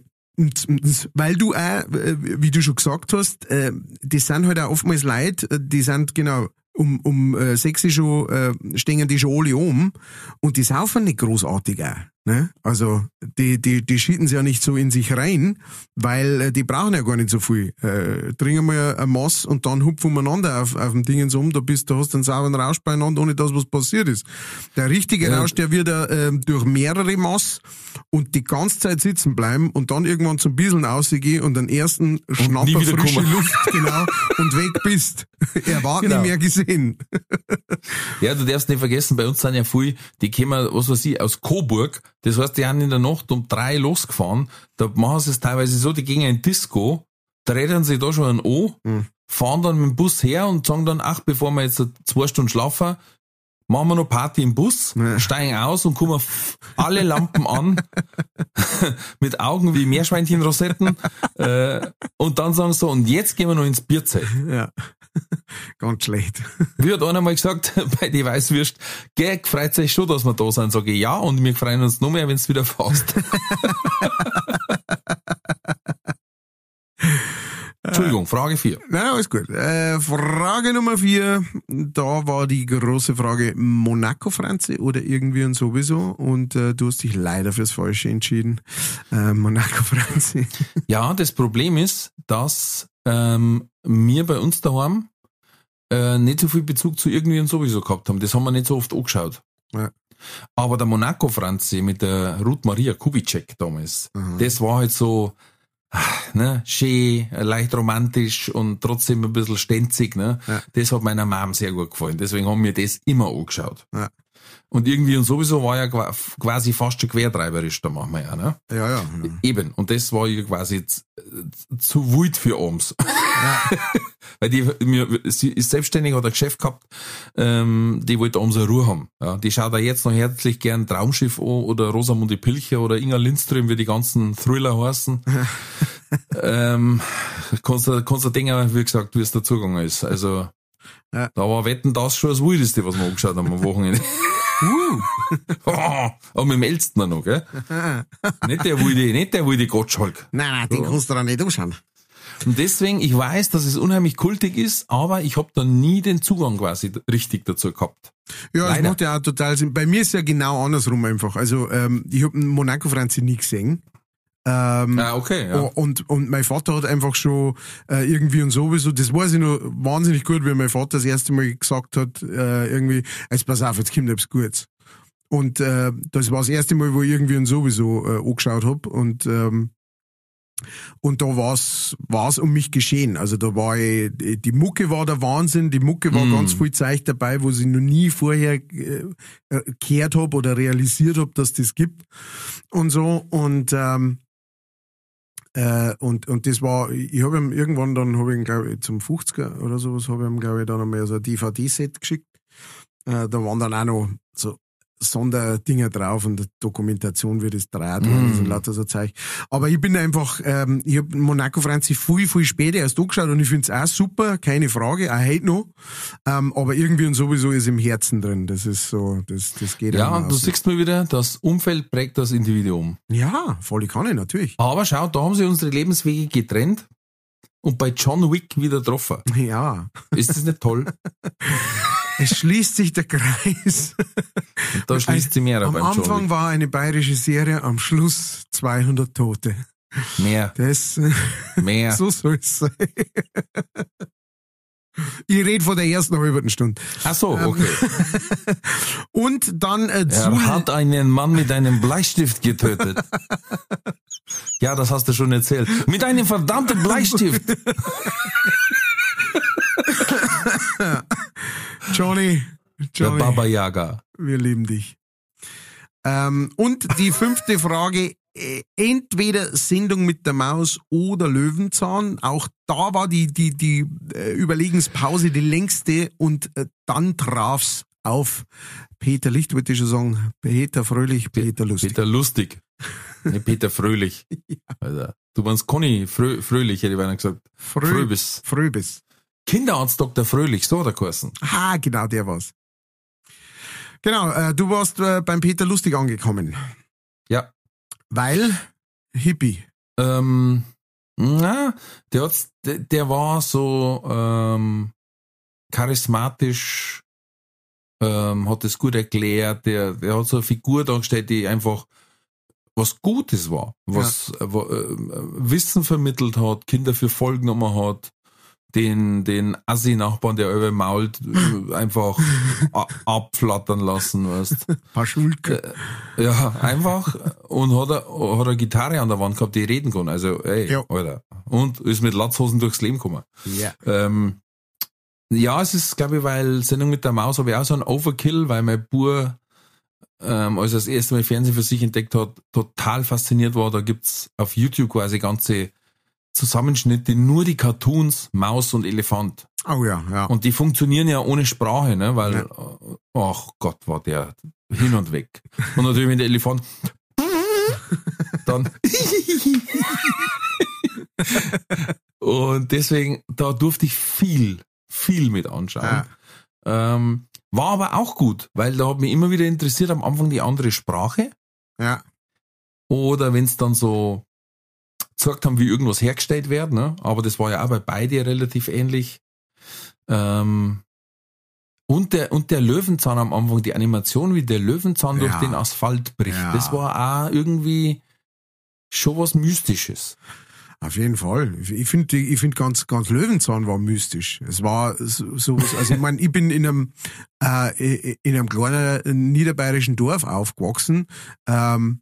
weil du auch, äh, wie du schon gesagt hast, äh, das sind halt auch oftmals Leute, die sind genau um, um sechs schon, stehen die schon alle um und die saufen nicht großartig auch. Ne? Also die, die, die schieten sie ja nicht so in sich rein, weil äh, die brauchen ja gar nicht so viel. Äh, trinken wir ein Mass und dann hupfen umeinander auf, auf dem Dingens um, da bist du hast einen sauberen Rausch beieinander, ohne dass was passiert ist. Der richtige Ja. Rausch, der wird äh, durch mehrere Mass und die ganze Zeit sitzen bleiben und dann irgendwann zum Bisseln rausgehen und den ersten Schnapper nie wieder frische kommen. Luft, genau, und weg bist. Er war Genau. nicht mehr gesehen. Ja, du darfst nicht vergessen, bei uns sind ja viele, die kommen, was weiß ich, aus Coburg. Das heißt, die haben in der Nacht um drei losgefahren. Da machen sie es teilweise so, die gehen in Disco, treten sie da schon ein O, Mhm. fahren dann mit dem Bus her und sagen dann, ach, bevor wir jetzt zwei Stunden schlafen, machen wir noch Party im Bus, Ja. steigen aus und kommen alle Lampen an, mit Augen wie Meerschweinchenrosetten, äh, und dann sagen sie so, und jetzt gehen wir noch ins Bierzelt. Ja. Ganz schlecht. Wie hat einer mal gesagt, bei die Weißwürst, gell, freut sich schon, dass wir da sind. Sage ich, ja, und wir freuen uns noch mehr, wenn du wieder fährst. Entschuldigung, Frage 4. Na, alles gut. Äh, Frage Nummer vier. Da war die große Frage Monaco, Franzi, oder irgendwie und sowieso. Und äh, du hast dich leider fürs Falsche entschieden. Äh, Monaco, Franzi. Ja, das Problem ist, dass ähm, wir bei uns daheim äh, nicht so viel Bezug zu irgendwie und sowieso gehabt haben. Das haben wir nicht so oft angeschaut. Ja. Aber der Monaco Franzi mit der Ruth Maria Kubitschek damals, Mhm. das war halt so, ah, ne, schön, leicht romantisch und trotzdem ein bisschen stänzig, ne. Ja. Das hat meiner Mom sehr gut gefallen. Deswegen haben wir das immer angeschaut. Ja. Und irgendwie und sowieso war ja qua- quasi fast schon quertreiberisch, da machen wir ja, ne. Ja, ja. Eben. Und das war ja quasi zu wild für uns. Weil die, mir, sie ist selbstständig, hat ein Geschäft gehabt, ähm, die wollte abends eine Ruhe haben. Ja, die schaut da jetzt noch herzlich gern Traumschiff an oder Rosamunde Pilcher oder Inga Lindström, wie die ganzen Thriller heißen. ähm, kannst du, kannst du denken, wie gesagt, wie es der Zugang ist. Also, Ja. da war Wetten das schon das Wildeste, was wir angeschaut haben am Wochenende. Aber mit dem Elstner noch, gell? nicht der wilde, nicht der wilde Gottschalk. Nein, nein, den kannst du da nicht anschauen. Und deswegen, ich weiß, dass es unheimlich kultig ist, aber ich habe da nie den Zugang quasi richtig dazu gehabt. Ja, das Leider. macht ja auch total Sinn. Bei mir ist ja genau andersrum einfach. Also ähm, ich habe Monaco Franzi nie gesehen. Ähm, Ah, okay, ja. Und, und mein Vater hat einfach schon äh, irgendwie und sowieso, das weiß ich noch wahnsinnig gut, wie mein Vater das erste Mal gesagt hat, äh, irgendwie, jetzt pass auf, jetzt kommt etwas Gutes. Und äh, das war das erste Mal, wo ich irgendwie und sowieso äh, angeschaut hab und ähm, und da war's war's um mich geschehen. Also da war ich, die Mucke war der Wahnsinn, die Mucke war Mm. ganz viel Zeug dabei, wo ich noch nie vorher äh, gehört hab oder realisiert hab, dass das gibt und so. Und ähm, äh, und, und das war, ich habe ihm irgendwann dann, habe ich ihn, glaube ich, zum 50er oder sowas, habe ich ihm, glaube ich, dann einmal so ein DVD-Set geschickt. Äh, da waren dann auch noch so Sonderdinger drauf und Dokumentation, wie das dreht Mm. und so lauter so Zeug. Aber ich bin einfach, ähm, ich habe Monaco Franzi viel, viel später erst angeschaut und ich finde es auch super, keine Frage, auch heute noch. Ähm, aber irgendwie und sowieso ist im Herzen drin. Das ist so, das, das geht Ja, und du siehst mal wieder, das Umfeld prägt das Individuum. Ja, volle Kanne, natürlich. Aber schau, da haben sie unsere Lebenswege getrennt und bei John Wick wieder getroffen. Ja. Ist das nicht toll? Es schließt sich der Kreis. Und da schließt sie mehr Am Anfang war eine bayerische Serie, am Schluss 200 Tote. Mehr, Das, mehr. so soll es sein. Ich rede von der ersten halben Stunde. Ach so, okay. Und dann äh, Er Zul, hat einen Mann mit einem Bleistift getötet. Ja, das hast du schon erzählt. Mit einem verdammten Bleistift. Johnny, Der Johnny, Baba Yaga. wir lieben dich. Ähm, und die fünfte Frage, äh, entweder Sendung mit der Maus oder Löwenzahn. Auch da war die, die, die äh, Überlegenspause die längste und äh, dann traf's auf Peter Licht, würde ich schon sagen. Peter Fröhlich, Peter Lustig. Peter Lustig. Nee, Peter Fröhlich. Alter. Du meinst Conny Frö Fröhlich, hätte ich beinahe gesagt. Frö Fröbis. Fröbis. Kinderarzt Dr. Fröhlich, so hat er geheißen. Ah, genau, der war's. Genau, äh, du warst äh, beim Peter Lustig angekommen. Ja. Weil Hippie. Ähm, na, der, hat's, der, der war so ähm, charismatisch, ähm, hat es gut erklärt, der, der hat so eine Figur dargestellt, die einfach was Gutes war, was äh, wo, äh, Wissen vermittelt hat, Kinder für voll genommen hat, den, den Assi-Nachbarn, der über mault, äh, einfach abflattern lassen, weißt Paar Schulke. ja, einfach. Und hat er, hat eine Gitarre an der Wand gehabt, die reden kann. Also, ey, Ja. Alter. Und ist mit Latzhosen durchs Leben gekommen. Ja. Ähm, ja, es ist, glaube ich, weil Sendung mit der Maus habe ich auch so ein Overkill, weil mein Bur, ähm, als er das erste Mal Fernsehen für sich entdeckt hat, total fasziniert war. Da gibt's auf YouTube quasi ganze Zusammenschnitte, nur die Cartoons, Maus und Elefant. Oh ja, ja. Und die funktionieren ja ohne Sprache, ne? Weil, Ja. äh, ach Gott, war der hin und weg. Und natürlich, wenn der Elefant dann und deswegen, da durfte ich viel, viel mit anschauen. Ähm, war aber auch gut, weil da hat mich immer wieder interessiert am Anfang die andere Sprache ja. oder wenn es dann so gesagt haben, wie irgendwas hergestellt wird, ne? aber das war ja auch bei beide relativ ähnlich. Ähm, und der, und der Löwenzahn am Anfang, die Animation, wie der Löwenzahn durch Ja. den Asphalt bricht, Ja. das war auch irgendwie schon was Mystisches. Auf jeden Fall. Ich finde, ich finde ganz, ganz Löwenzahn war mystisch. Es war so, sowas, also ich meine, ich bin in einem, äh, in einem kleinen niederbayerischen Dorf aufgewachsen. Ähm,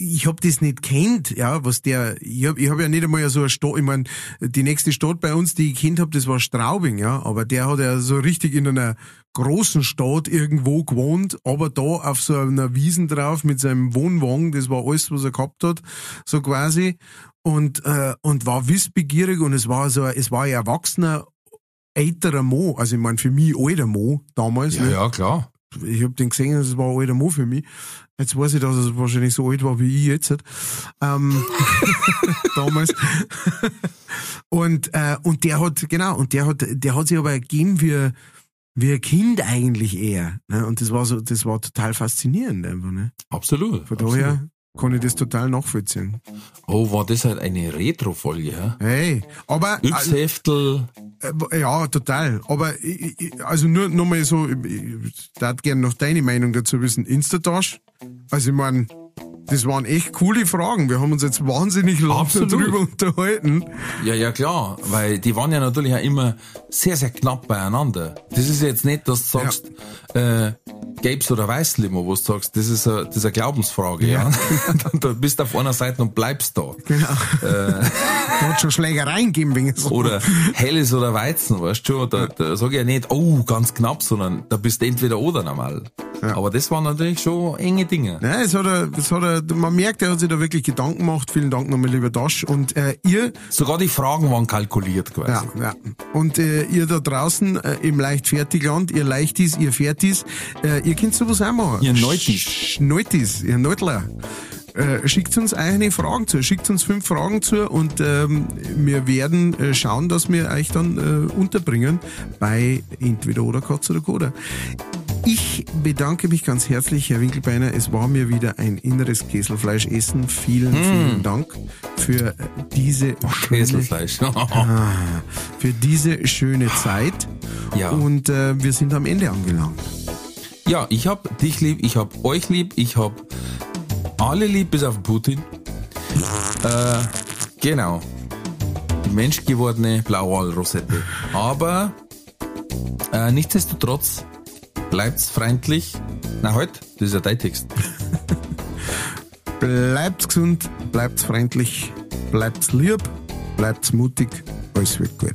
ich hab das nicht kennt, ja, was der, ich hab, ich hab ja nicht einmal so eine Stadt, ich mein, die nächste Stadt bei uns, die ich kennt hab, das war Straubing, ja, aber der hat ja so richtig in einer großen Stadt irgendwo gewohnt, aber da auf so einer Wiesen drauf mit seinem Wohnwagen, das war alles, was er gehabt hat, so quasi, und, äh, und war wissbegierig und es war so, es war ein erwachsener, älterer Mo, also ich mein, für mich alter Mo damals, ne? ja, klar. ich hab den gesehen, das war ein alter Mo für mich. Jetzt weiß ich, dass er wahrscheinlich so alt war wie ich jetzt. Ähm, damals. und, äh, und der hat, genau, und der hat, der hat sich aber gegeben wie, wie ein Kind eigentlich eher. Ne? Und das war so, das war total faszinierend einfach, ne? Absolut. Von absolut. Kann ich das total nachvollziehen. Oh, war das halt eine Retro-Folge, ja? Hey, aber Yps-Heftel. äh, ja, total. Aber ich, ich, also nur nochmal so, ich, ich darf gerne noch deine Meinung dazu wissen. Instatasch, also ich meine, das waren echt coole Fragen. Wir haben uns jetzt wahnsinnig lange Absolut. darüber unterhalten. Ja, ja, klar, weil die waren ja natürlich auch immer sehr, sehr knapp beieinander. Das ist jetzt nicht, dass du sagst, äh, gelbs oder weiß Limo, wo du sagst, das ist eine, das ist eine Glaubensfrage, ja. du bist auf einer Seite und bleibst da. Genau. da hat schon Schlägereien gegeben wegen so. Oder helles oder Weizen, weißt du schon, da, da sage ich ja nicht, oh, ganz knapp, sondern da bist du entweder oder normal. Aber das waren natürlich schon enge Dinge. Nein, es hat er, es hat er, man merkt, er hat sich da wirklich Gedanken gemacht. Vielen Dank nochmal, lieber Dasch. Und äh, ihr, Sogar die Fragen waren kalkuliert quasi. ja, ja. Und äh, ihr da draußen äh, im Leichtfertigland, ihr Leichtis, ihr Fertis, äh, ihr könnt sowas auch machen. Ihr Neutis. Sch- Neutis, ihr Neutler. Äh, schickt uns eigene Fragen zu, schickt uns fünf Fragen zu und ähm, wir werden äh, schauen, dass wir euch dann äh, unterbringen bei entweder oder Katz oder Koda. Ich bedanke mich ganz herzlich, Herr Winkelbeiner. Es war mir wieder ein inneres Käselfleischessen. Vielen, vielen Dank für diese schöne, Käselfleisch. Ah, für diese schöne Zeit. Ja. Und äh, wir sind am Ende angelangt. ja, ich hab dich lieb, ich hab euch lieb, ich hab alle lieb, bis auf Putin. äh, genau. Die menschgewordene Blauwal-Rosette. Aber äh, nichtsdestotrotz bleibt's freundlich. Na halt, das ist ja dein Text. Bleibt gesund, bleibt freundlich, bleibt lieb, bleibt mutig. Alles wird gut.